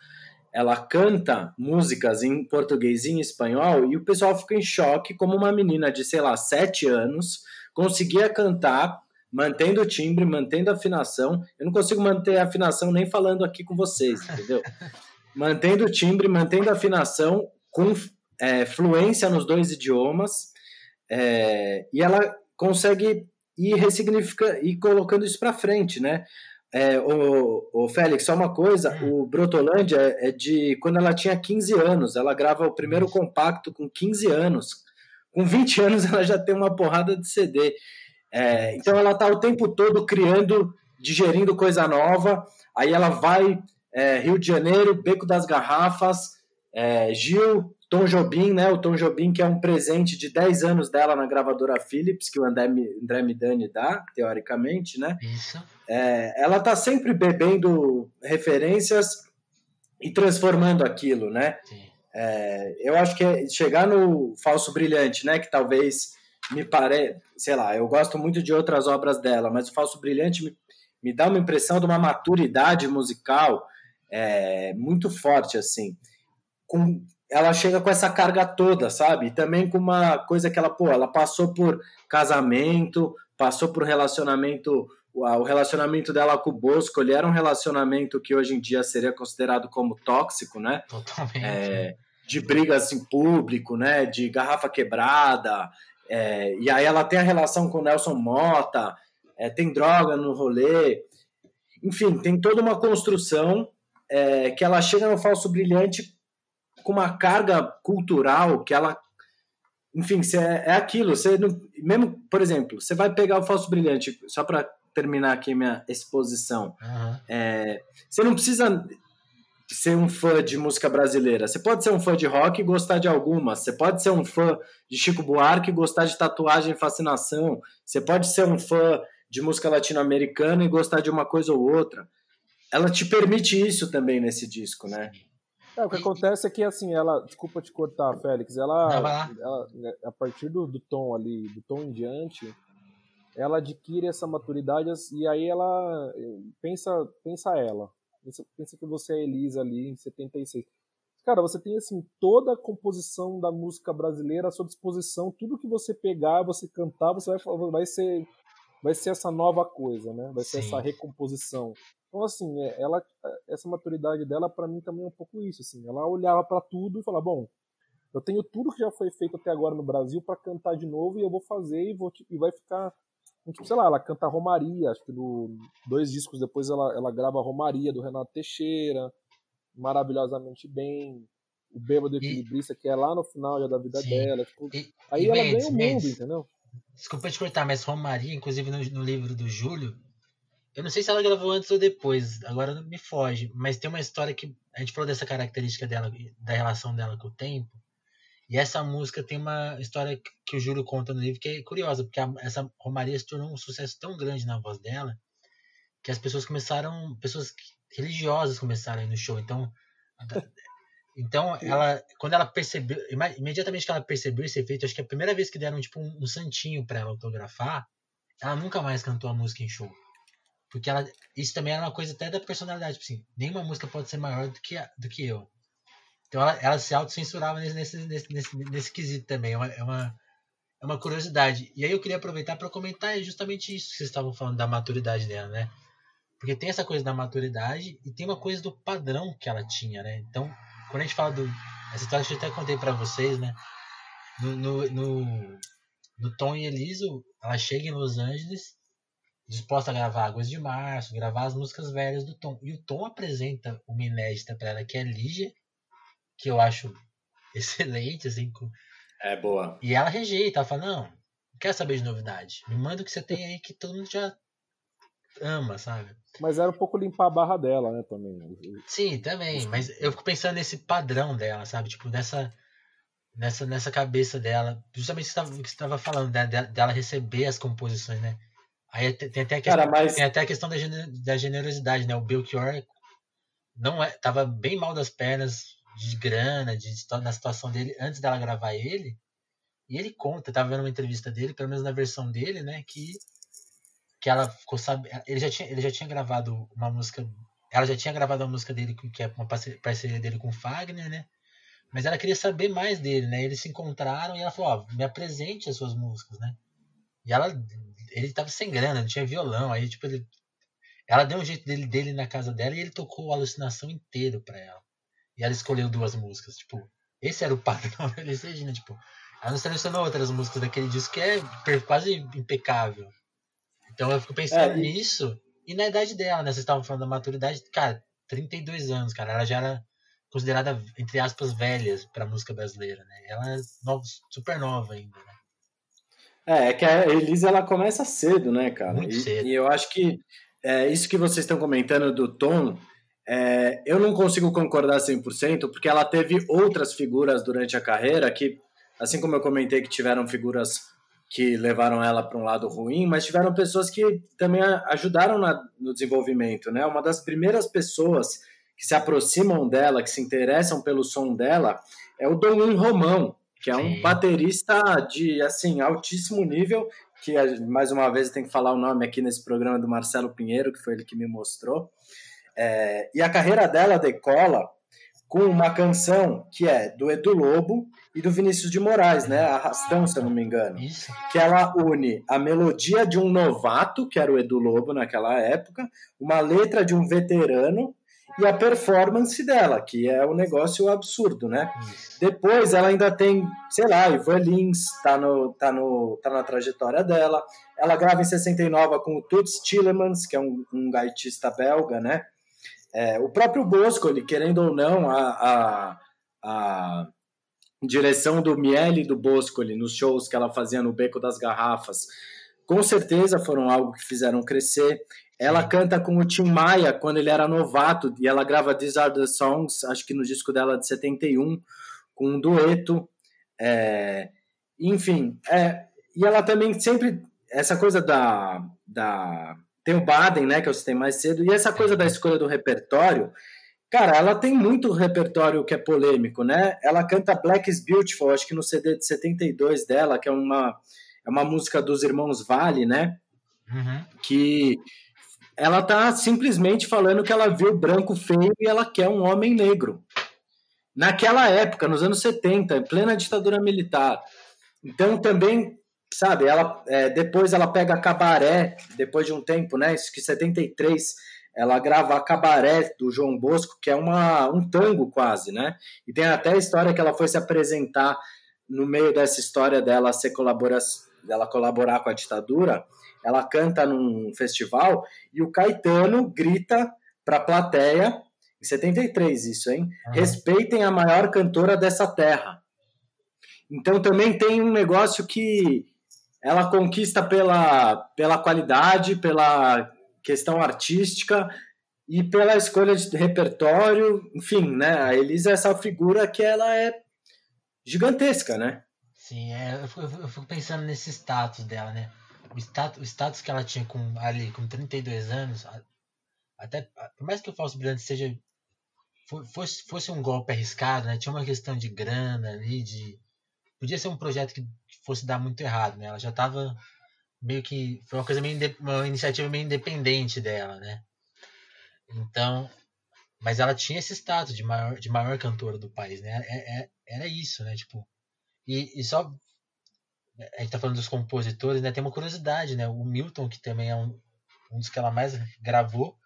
ela canta músicas em português e em espanhol e o pessoal fica em choque como uma menina de, sei lá, sete anos conseguia cantar mantendo o timbre, mantendo a afinação. Eu não consigo manter a afinação nem falando aqui com vocês, entendeu? *laughs* mantendo o timbre, mantendo a afinação com é, fluência nos dois idiomas. É, e ela consegue e ressignifica e colocando isso para frente, né? É, o, o Félix, só uma coisa, hum. o Brotolândia é de quando ela tinha 15 anos, ela grava o primeiro compacto com 15 anos. Com 20 anos *laughs* ela já tem uma porrada de CD. É, então ela está o tempo todo criando, digerindo coisa nova. Aí ela vai é, Rio de Janeiro, Beco das Garrafas, é, Gil, Tom Jobim, né? O Tom Jobim, que é um presente de 10 anos dela na gravadora Philips, que o André, André Midani dá, teoricamente, né? Isso. É, ela tá sempre bebendo referências e transformando aquilo, né? É, eu acho que é chegar no Falso Brilhante, né? Que talvez me pare... Sei lá, eu gosto muito de outras obras dela, mas o Falso Brilhante me, me dá uma impressão de uma maturidade musical é, muito forte, assim. Com, ela chega com essa carga toda, sabe? E também com uma coisa que ela, pô, ela passou por casamento, passou por relacionamento, o relacionamento dela com o Bosco, ele era um relacionamento que hoje em dia seria considerado como tóxico, né? Totalmente. É, de brigas em público, né? De garrafa quebrada. É, e aí ela tem a relação com o Nelson Mota, é, tem droga no rolê. Enfim, tem toda uma construção é, que ela chega no falso brilhante com uma carga cultural que ela. Enfim, é, é aquilo. Você não, mesmo, por exemplo, você vai pegar o falso brilhante, só para terminar aqui minha exposição. Uhum. É, você não precisa ser um fã de música brasileira. Você pode ser um fã de rock e gostar de algumas. Você pode ser um fã de Chico Buarque e gostar de tatuagem e fascinação. Você pode ser um fã de música latino-americana e gostar de uma coisa ou outra. Ela te permite isso também nesse disco, né? É, o que acontece é que, assim, ela. Desculpa te cortar, Félix. Ela, ela a partir do, do tom ali, do tom em diante, ela adquire essa maturidade e aí ela pensa, pensa ela. Pensa, pensa que você é Elisa ali em 76. Cara, você tem assim toda a composição da música brasileira à sua disposição, tudo que você pegar, você cantar, você vai, vai ser vai ser essa nova coisa, né? Vai ser Sim. essa recomposição. Então assim, é, ela essa maturidade dela para mim também é um pouco isso, assim. Ela olhava para tudo e falava, bom, eu tenho tudo que já foi feito até agora no Brasil para cantar de novo e eu vou fazer e vou e vai ficar Tipo, sei lá, ela canta Romaria, acho que no, dois discos depois ela, ela grava Romaria do Renato Teixeira, maravilhosamente bem. O Bêbado Equilibrista, que é lá no final já da vida sim. dela. Tipo, e, aí e ela Mendes, ganha o mundo, Mendes, entendeu? Desculpa te cortar, mas Romaria, inclusive no, no livro do Júlio, eu não sei se ela gravou antes ou depois, agora me foge, mas tem uma história que a gente falou dessa característica dela, da relação dela com o tempo. E essa música tem uma história que o Júlio conta no livro que é curiosa, porque a, essa Romaria se tornou um sucesso tão grande na voz dela que as pessoas começaram, pessoas religiosas começaram a ir no show. Então, *laughs* então ela, quando ela percebeu, imediatamente que ela percebeu esse efeito, acho que a primeira vez que deram tipo um, um santinho para ela autografar, ela nunca mais cantou a música em show. Porque ela, isso também era uma coisa até da personalidade, tipo assim, nenhuma música pode ser maior do que, do que eu. Então ela, ela se autocensurava nesse, nesse, nesse, nesse, nesse quesito também. É uma, é, uma, é uma curiosidade. E aí eu queria aproveitar para comentar justamente isso que vocês estavam falando da maturidade dela, né? Porque tem essa coisa da maturidade e tem uma coisa do padrão que ela tinha, né? Então, quando a gente fala do. Essa história que eu até contei para vocês, né? No, no, no, no Tom e Eliso, ela chega em Los Angeles disposta a gravar Águas de Março, gravar as músicas velhas do Tom. E o Tom apresenta uma inédita para ela que é Lígia, que eu acho *laughs* excelente, assim. Com... É boa. E ela rejeita, ela fala, não, não quero saber de novidade. Me manda o que você tem aí que todo mundo já ama, sabe? Mas era um pouco limpar a barra dela, né, também. Sim, também. Mas eu fico pensando nesse padrão dela, sabe? Tipo, nessa, nessa, nessa cabeça dela. Justamente o que você estava falando, né, dela receber as composições, né? Aí tem até a questão, Cara, mas... tem até a questão da, da generosidade, né? O Belchior não é, tava bem mal das pernas de grana, de, na situação dele, antes dela gravar ele. E ele conta, tava vendo uma entrevista dele, pelo menos na versão dele, né, que que ela ficou sabendo, ele já tinha ele já tinha gravado uma música, ela já tinha gravado uma música dele que é uma parceria dele com o Fagner, né? Mas ela queria saber mais dele, né? Eles se encontraram e ela falou: "Ó, me apresente as suas músicas, né?" E ela ele tava sem grana, não tinha violão, aí tipo ele ela deu um jeito dele, dele na casa dela e ele tocou a alucinação inteiro para ela. E ela escolheu duas músicas. Tipo, esse era o padrão da Elis Regina. Tipo, ela não selecionou outras músicas daquele disco que é quase impecável. Então eu fico pensando é, nisso. E na idade dela, né? Vocês estavam falando da maturidade. Cara, 32 anos, cara. Ela já era considerada, entre aspas, velhas pra música brasileira, né? Ela é nova, super nova ainda, né? É, é que a Elisa ela começa cedo, né, cara? Muito e, cedo. e eu acho que é, isso que vocês estão comentando do tom é, eu não consigo concordar 100%, porque ela teve outras figuras durante a carreira que, assim como eu comentei que tiveram figuras que levaram ela para um lado ruim, mas tiveram pessoas que também ajudaram na, no desenvolvimento, né? Uma das primeiras pessoas que se aproximam dela, que se interessam pelo som dela, é o Domin Romão, que é um baterista de assim altíssimo nível, que mais uma vez tem que falar o nome aqui nesse programa do Marcelo Pinheiro, que foi ele que me mostrou. É, e a carreira dela decola com uma canção que é do Edu Lobo e do Vinícius de Moraes, né? Arrastão, se eu não me engano. Isso. Que ela une a melodia de um novato, que era o Edu Lobo naquela época, uma letra de um veterano e a performance dela, que é um negócio absurdo, né? Depois ela ainda tem, sei lá, Ivan Lins, tá, no, tá, no, tá na trajetória dela. Ela grava em 69 com o Toots Tillemans, que é um, um gaitista belga, né? É, o próprio Bosco, ele, querendo ou não, a, a, a direção do Miele do Bosco nos shows que ela fazia no Beco das Garrafas, com certeza foram algo que fizeram crescer. Ela canta com o Tim Maia quando ele era novato e ela grava These Are the Songs, acho que no disco dela de 71, com um dueto. É, enfim, é, e ela também sempre. Essa coisa da, da. Tem o Baden, né, que eu citei mais cedo, e essa coisa da escolha do repertório. Cara, ela tem muito repertório que é polêmico, né? Ela canta Black is Beautiful, acho que no CD de 72 dela, que é uma, é uma música dos irmãos Vale, né? Uhum. Que ela tá simplesmente falando que ela viu branco feio e ela quer um homem negro. Naquela época, nos anos 70, em plena ditadura militar. Então também, sabe, ela é, depois ela pega Cabaré, depois de um tempo, né? Isso que 73 ela grava Cabaré do João Bosco, que é uma, um tango quase, né? E tem até a história que ela foi se apresentar no meio dessa história dela ser colabora, dela colaborar com a ditadura ela canta num festival e o Caetano grita para a plateia, em 73 isso, hein? Respeitem a maior cantora dessa terra. Então também tem um negócio que ela conquista pela, pela qualidade, pela questão artística e pela escolha de repertório, enfim, né? A Elisa é essa figura que ela é gigantesca, né? Sim, é, eu, eu fico pensando nesse status dela, né? O status, o status que ela tinha com, ali com 32 anos, até por mais que o falso brilhante seja fosse, fosse um golpe arriscado, né? Tinha uma questão de grana ali, de podia ser um projeto que fosse dar muito errado, né? Ela já estava meio que foi uma coisa meio uma iniciativa meio independente dela, né? Então, mas ela tinha esse status de maior de maior cantora do país, né? É, é, era isso, né? Tipo, e, e só a gente tá falando dos compositores, né? Tem uma curiosidade, né? O Milton, que também é um, um dos que ela mais gravou,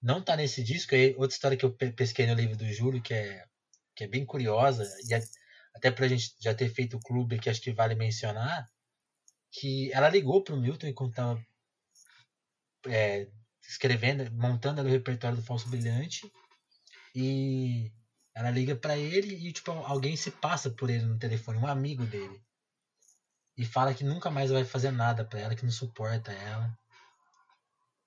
não tá nesse disco. Aí, outra história que eu pesquei no livro do Júlio, que é, que é bem curiosa, e a, até pra gente já ter feito o clube, que acho que vale mencionar, que ela ligou pro Milton enquanto tava é, escrevendo, montando o repertório do Falso Brilhante, e ela liga para ele e tipo alguém se passa por ele no telefone, um amigo dele e fala que nunca mais vai fazer nada para ela, que não suporta ela.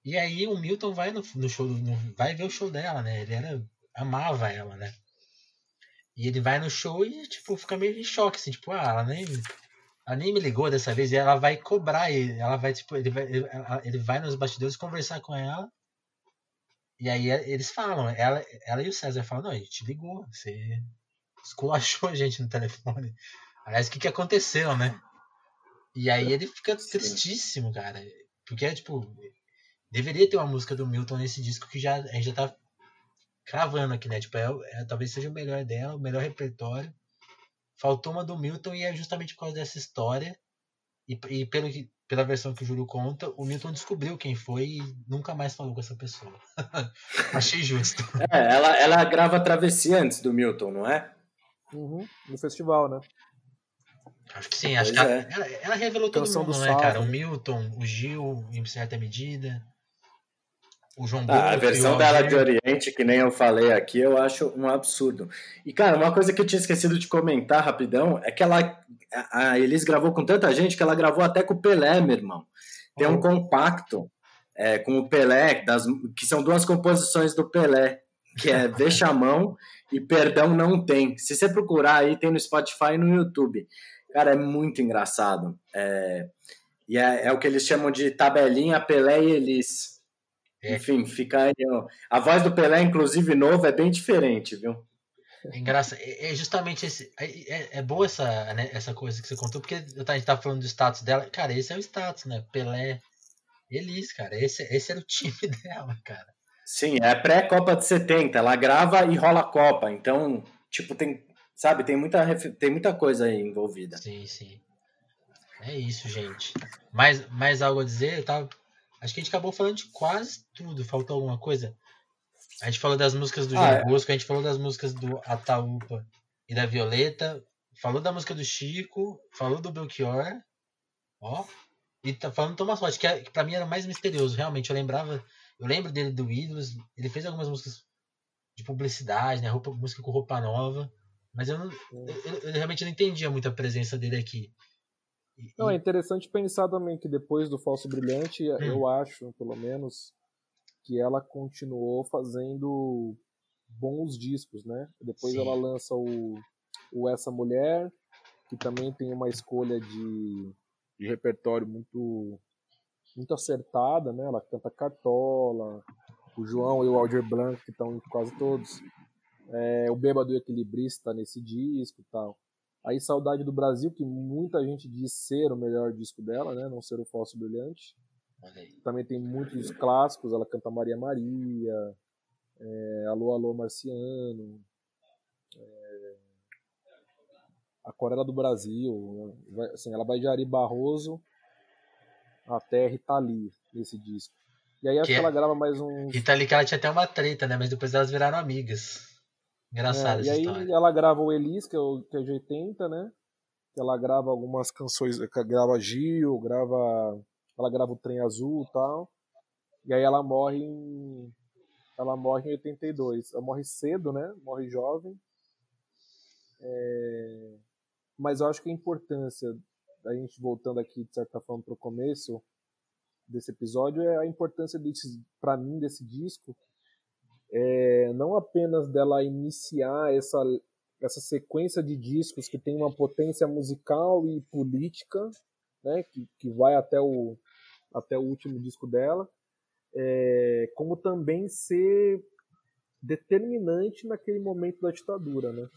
E aí o Milton vai no, no show, no, vai ver o show dela, né? Ele era amava ela, né? E ele vai no show e tipo fica meio em choque, assim, tipo, ah, ela nem ela nem me ligou dessa vez e ela vai cobrar ele, ela vai tipo, ele vai ele vai nos bastidores conversar com ela. E aí eles falam, ela, ela e o César falam, não, a gente ligou, você esculachou a gente no telefone. Aliás, o que, que aconteceu, né? E aí ele fica tristíssimo, cara. Porque é tipo. Deveria ter uma música do Milton nesse disco que já, a gente já tá cravando aqui, né? Tipo, é, é, talvez seja o melhor dela, o melhor repertório. Faltou uma do Milton e é justamente por causa dessa história. E, e pelo que, pela versão que o Júlio conta, o Milton descobriu quem foi e nunca mais falou com essa pessoa. *laughs* Achei justo. É, ela, ela grava Travessia antes do Milton, não é? Uhum, no festival, né? Acho que sim, acho que é. ela, ela, revelou todo Canção mundo, né, cara? O Milton, o Gil, em certa medida. O João ah, A versão dela de Oriente, que nem eu falei aqui, eu acho um absurdo. E, cara, uma coisa que eu tinha esquecido de comentar rapidão é que ela. A Elis gravou com tanta gente que ela gravou até com o Pelé, meu irmão. Tem um compacto é, com o Pelé, das, que são duas composições do Pelé, que é *laughs* Vexamão e Perdão Não Tem. Se você procurar aí, tem no Spotify e no YouTube. Cara, é muito engraçado. É, e é, é, o que eles chamam de tabelinha Pelé e Elis. É. Enfim, fica aí. A voz do Pelé, inclusive, novo, é bem diferente, viu? É engraçado. É, é justamente esse. É, é, é boa essa, né, essa coisa que você contou, porque a gente tá falando do status dela. Cara, esse é o status, né? Pelé, Elis, cara. Esse, esse era o time *laughs* dela, cara. Sim, é pré-Copa de 70. Ela grava e rola a Copa. Então, tipo, tem Sabe, tem muita, tem muita coisa aí envolvida. Sim, sim. É isso, gente. Mais, mais algo a dizer? Tava... Acho que a gente acabou falando de quase tudo. Faltou alguma coisa? A gente falou das músicas do ah, João é. Bosco, a gente falou das músicas do Ataúpa e da Violeta, falou da música do Chico, falou do Belchior, ó, e tá falando do Thomas Roth, que, é, que pra mim era o mais misterioso, realmente. Eu lembrava, eu lembro dele do Ídolos, ele fez algumas músicas de publicidade, né? Roupa, música com roupa nova. Mas eu, não, eu, eu, realmente não entendia muito a presença dele aqui. Não, é interessante pensar também que depois do Falso Brilhante, hum. eu acho, pelo menos, que ela continuou fazendo bons discos, né? Depois Sim. ela lança o, o Essa Mulher, que também tem uma escolha de, de repertório muito muito acertada, né? Ela canta Cartola, o João e o Aldir Blanc, que estão quase todos. É, o Bêbado Equilibrista nesse disco e tal. Aí Saudade do Brasil, que muita gente diz ser o melhor disco dela, né? Não ser o Falso Brilhante. Também tem muitos clássicos, ela canta Maria Maria, é, Alô Alô Marciano, é, Aquarela do Brasil, vai, assim, ela vai de Ari Barroso até Rita Lee nesse disco. E aí acho que, que ela grava mais um. Rita Lee que ela tinha até uma treta, né? Mas depois elas viraram amigas. Engraçado é, E aí história. ela grava o Elis, que é, o, que é de 80, né? Que ela grava algumas canções, grava Gil, grava. Ela grava o Trem Azul e tal. E aí ela morre em. Ela morre em 82. Ela morre cedo, né? Morre jovem. É... Mas eu acho que a importância, a gente voltando aqui, de certa forma, para o começo desse episódio, é a importância, para mim, desse disco, é, não apenas dela iniciar essa, essa sequência de discos que tem uma potência musical e política, né, que, que vai até o, até o último disco dela, é, como também ser determinante naquele momento da ditadura, né?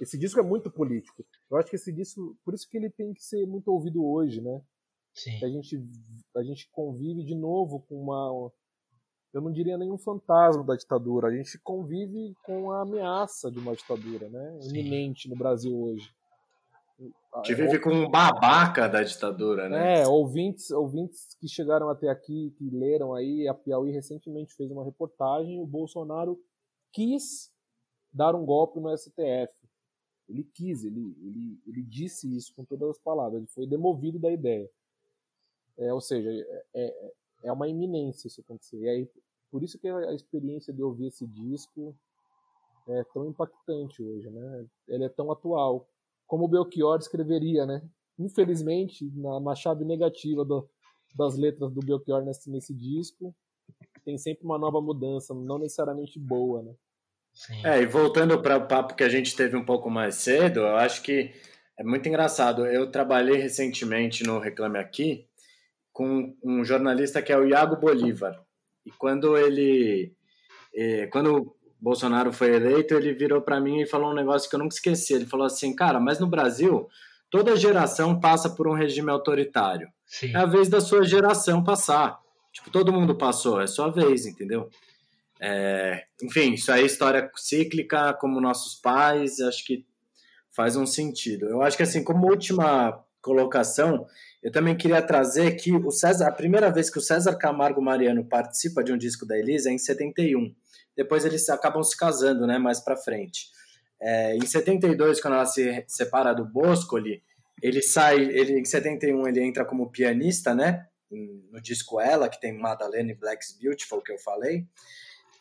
Esse disco é muito político. Eu acho que esse disco, por isso que ele tem que ser muito ouvido hoje, né? Sim. A gente a gente convive de novo com uma eu não diria nenhum fantasma da ditadura. A gente convive com a ameaça de uma ditadura, né? Iminente no Brasil hoje. A gente vive com um babaca da ditadura, né? É, ouvintes, ouvintes que chegaram até aqui, que leram aí, a Piauí recentemente fez uma reportagem, o Bolsonaro quis dar um golpe no STF. Ele quis, ele, ele, ele disse isso com todas as palavras, ele foi demovido da ideia. É, ou seja, é, é, é uma iminência isso acontecer. E aí, por isso que a experiência de ouvir esse disco é tão impactante hoje, né? Ele é tão atual. Como o Belchior escreveria, né? Infelizmente, na, na chave negativa do, das letras do Belchior nesse, nesse disco, tem sempre uma nova mudança, não necessariamente boa, né? Sim. É, e voltando para o papo que a gente teve um pouco mais cedo, eu acho que é muito engraçado. Eu trabalhei recentemente no Reclame Aqui com um jornalista que é o Iago Bolívar. E quando ele. Eh, quando o Bolsonaro foi eleito, ele virou para mim e falou um negócio que eu nunca esqueci. Ele falou assim: cara, mas no Brasil, toda geração passa por um regime autoritário. Sim. É a vez da sua geração passar. Tipo, todo mundo passou, é sua vez, entendeu? É, enfim, isso aí é história cíclica, como nossos pais, acho que faz um sentido. Eu acho que, assim, como última colocação, eu também queria trazer que o César, a primeira vez que o César Camargo Mariano participa de um disco da Elisa é em 71. Depois eles acabam se casando, né, mais para frente. É, em 72, quando ela se separa do Boscoli, ele sai, ele em 71 ele entra como pianista, né, no disco Ela, que tem Madalena e Black's Beautiful, que eu falei,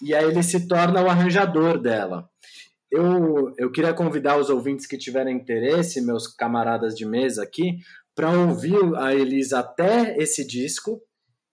e aí ele se torna o arranjador dela. Eu, eu queria convidar os ouvintes que tiverem interesse, meus camaradas de mesa aqui, para ouvir a Elisa até esse disco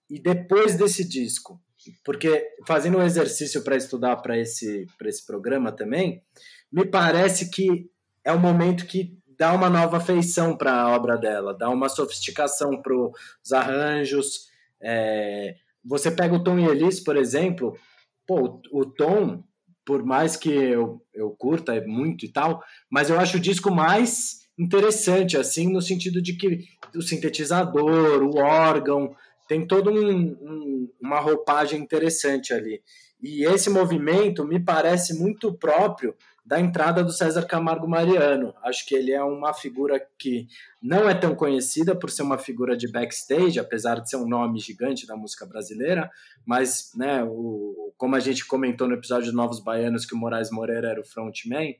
e depois desse disco. Porque fazendo um exercício para estudar para esse, esse programa também, me parece que é um momento que dá uma nova feição para a obra dela, dá uma sofisticação para os arranjos. É... Você pega o Tom e Elis, por exemplo, pô, o Tom, por mais que eu, eu curta muito e tal, mas eu acho o disco mais interessante, assim, no sentido de que o sintetizador, o órgão, tem toda um, um, uma roupagem interessante ali. E esse movimento me parece muito próprio da entrada do César Camargo Mariano. Acho que ele é uma figura que não é tão conhecida por ser uma figura de backstage, apesar de ser um nome gigante da música brasileira, mas, né, o, como a gente comentou no episódio de Novos Baianos que o Moraes Moreira era o frontman,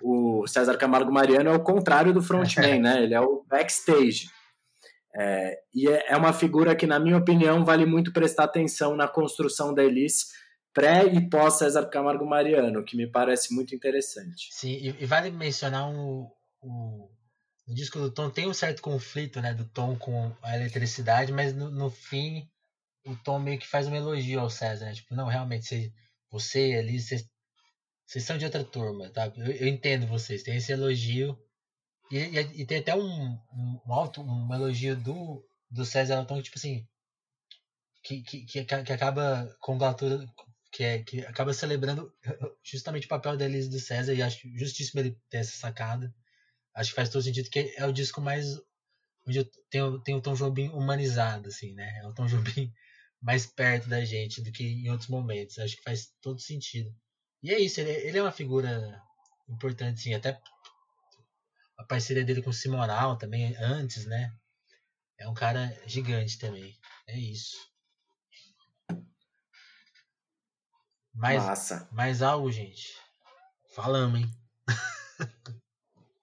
o César Camargo Mariano é o contrário do frontman, *laughs* né? Ele é o backstage. É, e é, é uma figura que, na minha opinião, vale muito prestar atenção na construção da Elis pré e pós César Camargo Mariano, que me parece muito interessante. Sim, e, e vale mencionar um, um, no disco do Tom tem um certo conflito, né, do Tom com a eletricidade, mas no, no fim o Tom meio que faz um elogio ao César, né? Tipo, não, realmente, você, você Elise, vocês, vocês são de outra turma, tá? Eu, eu entendo vocês, tem esse elogio. E, e, e tem até um, um, alto, um elogio do, do César ao Tom, tipo assim, que, que, que, que acaba congratulando, que, é, que acaba celebrando *laughs* justamente o papel da Elise do César, e acho justíssimo ele ter essa sacada. Acho que faz todo sentido que é o disco mais onde tem, tem o Tom Jobim humanizado, assim, né? É o Tom *laughs* Jobim mais perto da gente do que em outros momentos. Acho que faz todo sentido. E é isso, ele, ele é uma figura importante, sim. Até a parceria dele com o Simonal também, antes, né? É um cara gigante também. É isso. Mais, Massa. mais algo, gente? Falamos, hein?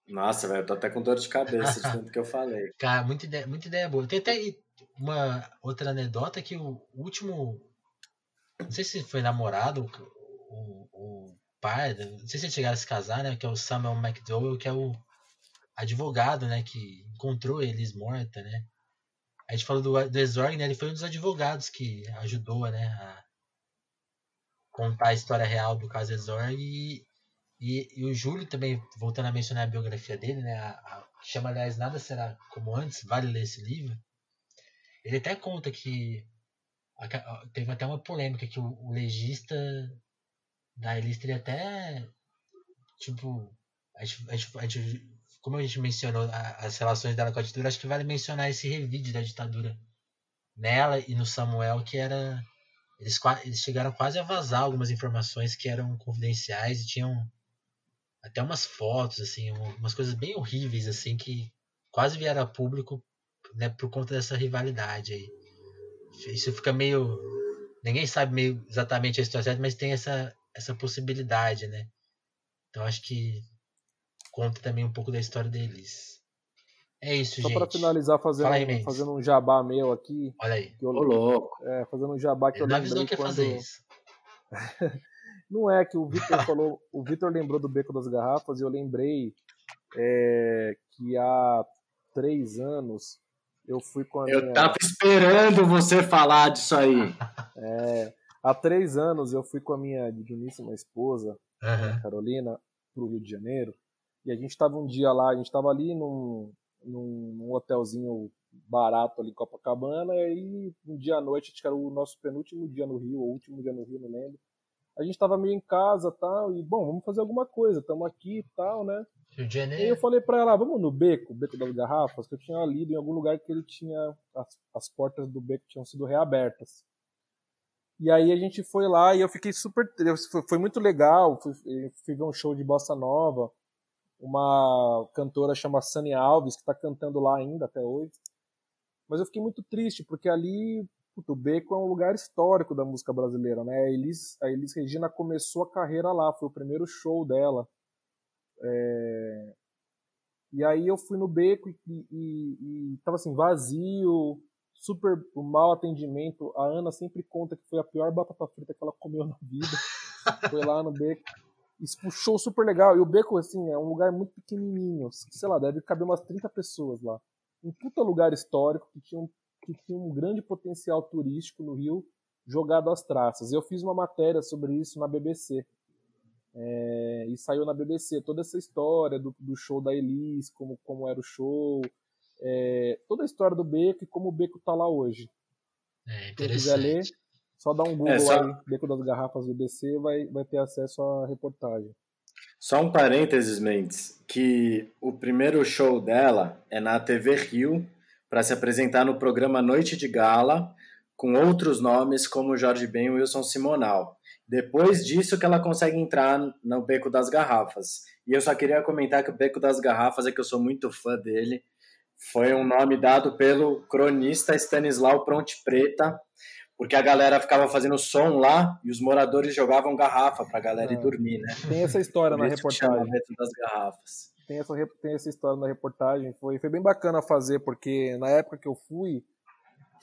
Nossa, velho, eu tô até com dor de cabeça de tanto que eu falei. *laughs* Cara, muita ideia, muita ideia boa. Tem até uma outra anedota que o último. Não sei se foi namorado, o, o pai, não sei se eles chegaram a se casar, né? Que é o Samuel McDowell, que é o advogado, né? Que encontrou eles morta, né? A gente falou do, do né? Ele foi um dos advogados que ajudou, né? A contar a história real do caso Exorg e, e, e, o Júlio também, voltando a mencionar a biografia dele, né? A, a, chama, aliás, Nada Será Como Antes, vale ler esse livro. Ele até conta que teve até uma polêmica que o legista da Elis teria até tipo a gente, a gente, a gente, como a gente mencionou as relações dela com a ditadura, acho que vale mencionar esse revide da ditadura nela e no Samuel que era eles, eles chegaram quase a vazar algumas informações que eram confidenciais e tinham até umas fotos assim umas coisas bem horríveis assim que quase vieram a público né, por conta dessa rivalidade aí. Isso fica meio. Ninguém sabe meio exatamente a história mas tem essa, essa possibilidade, né? Então acho que conta também um pouco da história deles. É isso, Só gente. Só para finalizar, fazendo, aí, fazendo um jabá meu aqui. Olha aí. Que eu, Ô, louco. É, fazendo um jabá que Ele eu não lembrei que quando... fazer isso. *laughs* não é que o Vitor falou, o Vitor lembrou do Beco das Garrafas e eu lembrei é, que há três anos eu fui com a Eu minha... tava esperando você falar disso aí. É, há três anos eu fui com a minha digníssima esposa, uhum. Carolina, pro Rio de Janeiro. E a gente tava um dia lá, a gente tava ali num, num, hotelzinho barato ali em Copacabana, e aí um dia à noite, acho que era o nosso penúltimo dia no Rio, ou último dia no Rio, não lembro. A gente tava meio em casa tal, e bom, vamos fazer alguma coisa, estamos aqui e tal, né? Rio de Janeiro. E eu falei para ela, vamos no beco, beco das garrafas, que eu tinha lido em algum lugar que ele tinha as, as portas do beco tinham sido reabertas. E aí a gente foi lá e eu fiquei super, foi, muito legal, fui, ver um show de bossa nova, uma cantora chamada Sunny Alves que está cantando lá ainda até hoje. Mas eu fiquei muito triste porque ali o Beco é um lugar histórico da música brasileira, né? A Elis, a Elis Regina começou a carreira lá, foi o primeiro show dela. É... E aí eu fui no beco e, e, e, tava assim, vazio, super mau atendimento. A Ana sempre conta que foi a pior batata frita que ela comeu na vida. *laughs* foi lá no beco. Puxou super legal. E o beco, assim, é um lugar muito pequenininho. Sei lá, deve caber umas 30 pessoas lá. Um puta lugar histórico que tinha um, que tinha um grande potencial turístico no Rio jogado às traças. Eu fiz uma matéria sobre isso na BBC. É, e saiu na BBC toda essa história do, do show da Elis, como, como era o show, é, toda a história do Beco e como o Beco tá lá hoje. É, Quem quiser ler, só dá um Google é, só... aí, Beco das Garrafas do BBC, vai, vai ter acesso à reportagem. Só um parênteses, Mendes, que o primeiro show dela é na TV Rio, para se apresentar no programa Noite de Gala, com outros nomes como Jorge Ben e Wilson Simonal. Depois disso que ela consegue entrar no Beco das Garrafas. E eu só queria comentar que o Beco das Garrafas é que eu sou muito fã dele. Foi um nome dado pelo cronista Stanislau Pronte Preta, porque a galera ficava fazendo som lá e os moradores jogavam garrafa para a galera ah, ir dormir, né? Tem essa história na reportagem. Das Garrafas. Tem essa, tem essa história na reportagem. Foi, foi bem bacana fazer, porque na época que eu fui,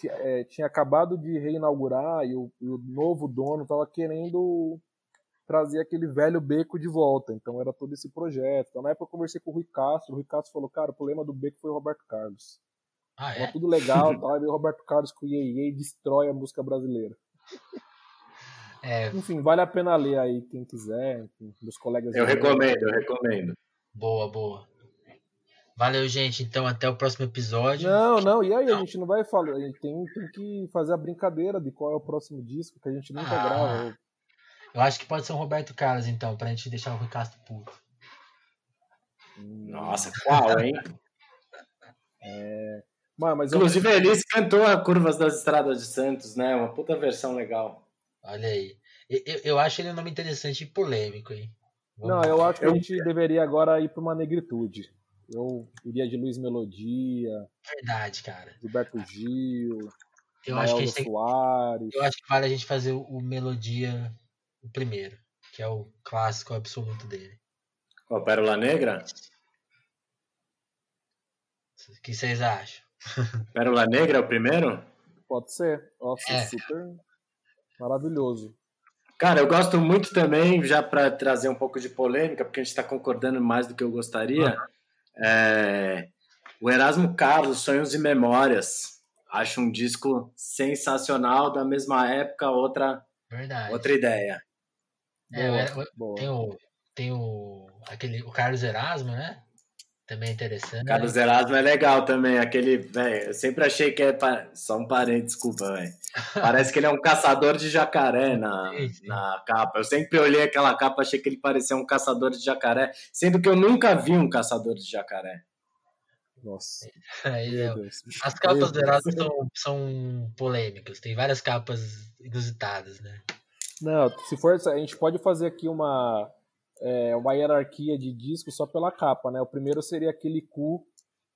é, tinha acabado de reinaugurar e o, e o novo dono estava querendo trazer aquele velho beco de volta. Então era todo esse projeto. Então, na época eu conversei com o Rui Castro. O Rui Castro falou, cara, o problema do beco foi o Roberto Carlos. Ah, é? Tava tudo legal, *laughs* tal, e o Roberto Carlos com o Iê destrói a música brasileira. É. Enfim, vale a pena ler aí, quem quiser, meus colegas. Eu recomendo, eu recomendo. Boa, boa. Valeu, gente. Então, até o próximo episódio. Não, não. E aí, não. a gente não vai falar. A gente tem, tem, que fazer a brincadeira de qual é o próximo disco, que a gente nunca ah, grava. Eu acho que pode ser um Roberto Carlos, então, pra gente deixar o Ricasto puto. Nossa, qual, hein? é... Mas, mas Inclusive, eu... a Elis cantou a Curvas das Estradas de Santos, né? Uma puta versão legal. Olha aí. Eu, eu acho ele um nome interessante e polêmico, hein? Vamos não, eu acho que a gente deveria agora ir pra uma negritude. Eu iria de Luiz Melodia. Verdade, cara. Gilberto Gil. Eu acho, que a gente Soares. eu acho que vale a gente fazer o, Melodia o primeiro, que é o clássico absoluto dele. O Pérola Negra? O que vocês acham? *laughs* Pérola Negra é o primeiro? Pode ser. Nossa, é. super maravilhoso. Cara, eu gosto muito também, já para trazer um pouco de polêmica, porque a gente está concordando mais do que eu gostaria. Ah. É, o Erasmo Carlos, Sonhos e Memórias. Acho um disco sensacional, da mesma época, outra, Verdade. outra ideia. É, boa, boa. Tem, o, tem o, aquele, o Carlos Erasmo, né? Também é interessante. Carlos Erasmo é legal também. Aquele, velho, eu sempre achei que é. Só um parente, desculpa, velho. Parece que ele é um caçador de jacaré na, sim, sim. na capa. Eu sempre olhei aquela capa achei que ele parecia um caçador de jacaré, sendo que eu nunca vi um caçador de jacaré. Nossa. *laughs* É, as capas do Erasmo *laughs* são, são polêmicas, tem várias capas inusitadas, né? Não, se for, a gente pode fazer aqui uma é, uma hierarquia de discos só pela capa, né? O primeiro seria aquele cu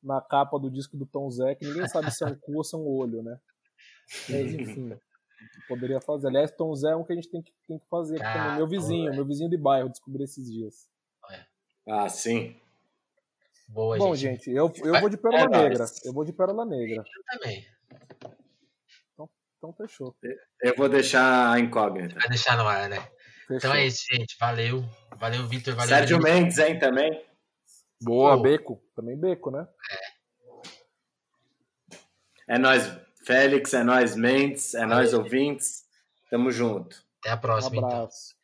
na capa do disco do Tom Zé, que ninguém sabe se é um cu ou se é um olho, né? Mas enfim, poderia fazer. Aliás, Tom Zé é um que a gente tem que, tem que fazer aqui também. Meu vizinho, meu vizinho de bairro, descobri esses dias. Ah, sim. Boa, Bom, gente, gente eu, eu vou de Pérola é Negra. Eu vou de Pérola Negra. Eu também. Então, então fechou. Eu vou deixar a incógnita. Vai deixar no ar, né? Fechou. Então é isso, gente. Valeu. Valeu, Vitor. Valeu. Sérgio Vitor. Mendes, hein, também. Boa, Pô. Beco. Também Beco, né? É. É nós, Félix, é nós, Mendes, é nós, ouvintes. Tamo junto. Até a próxima, um abraço. então.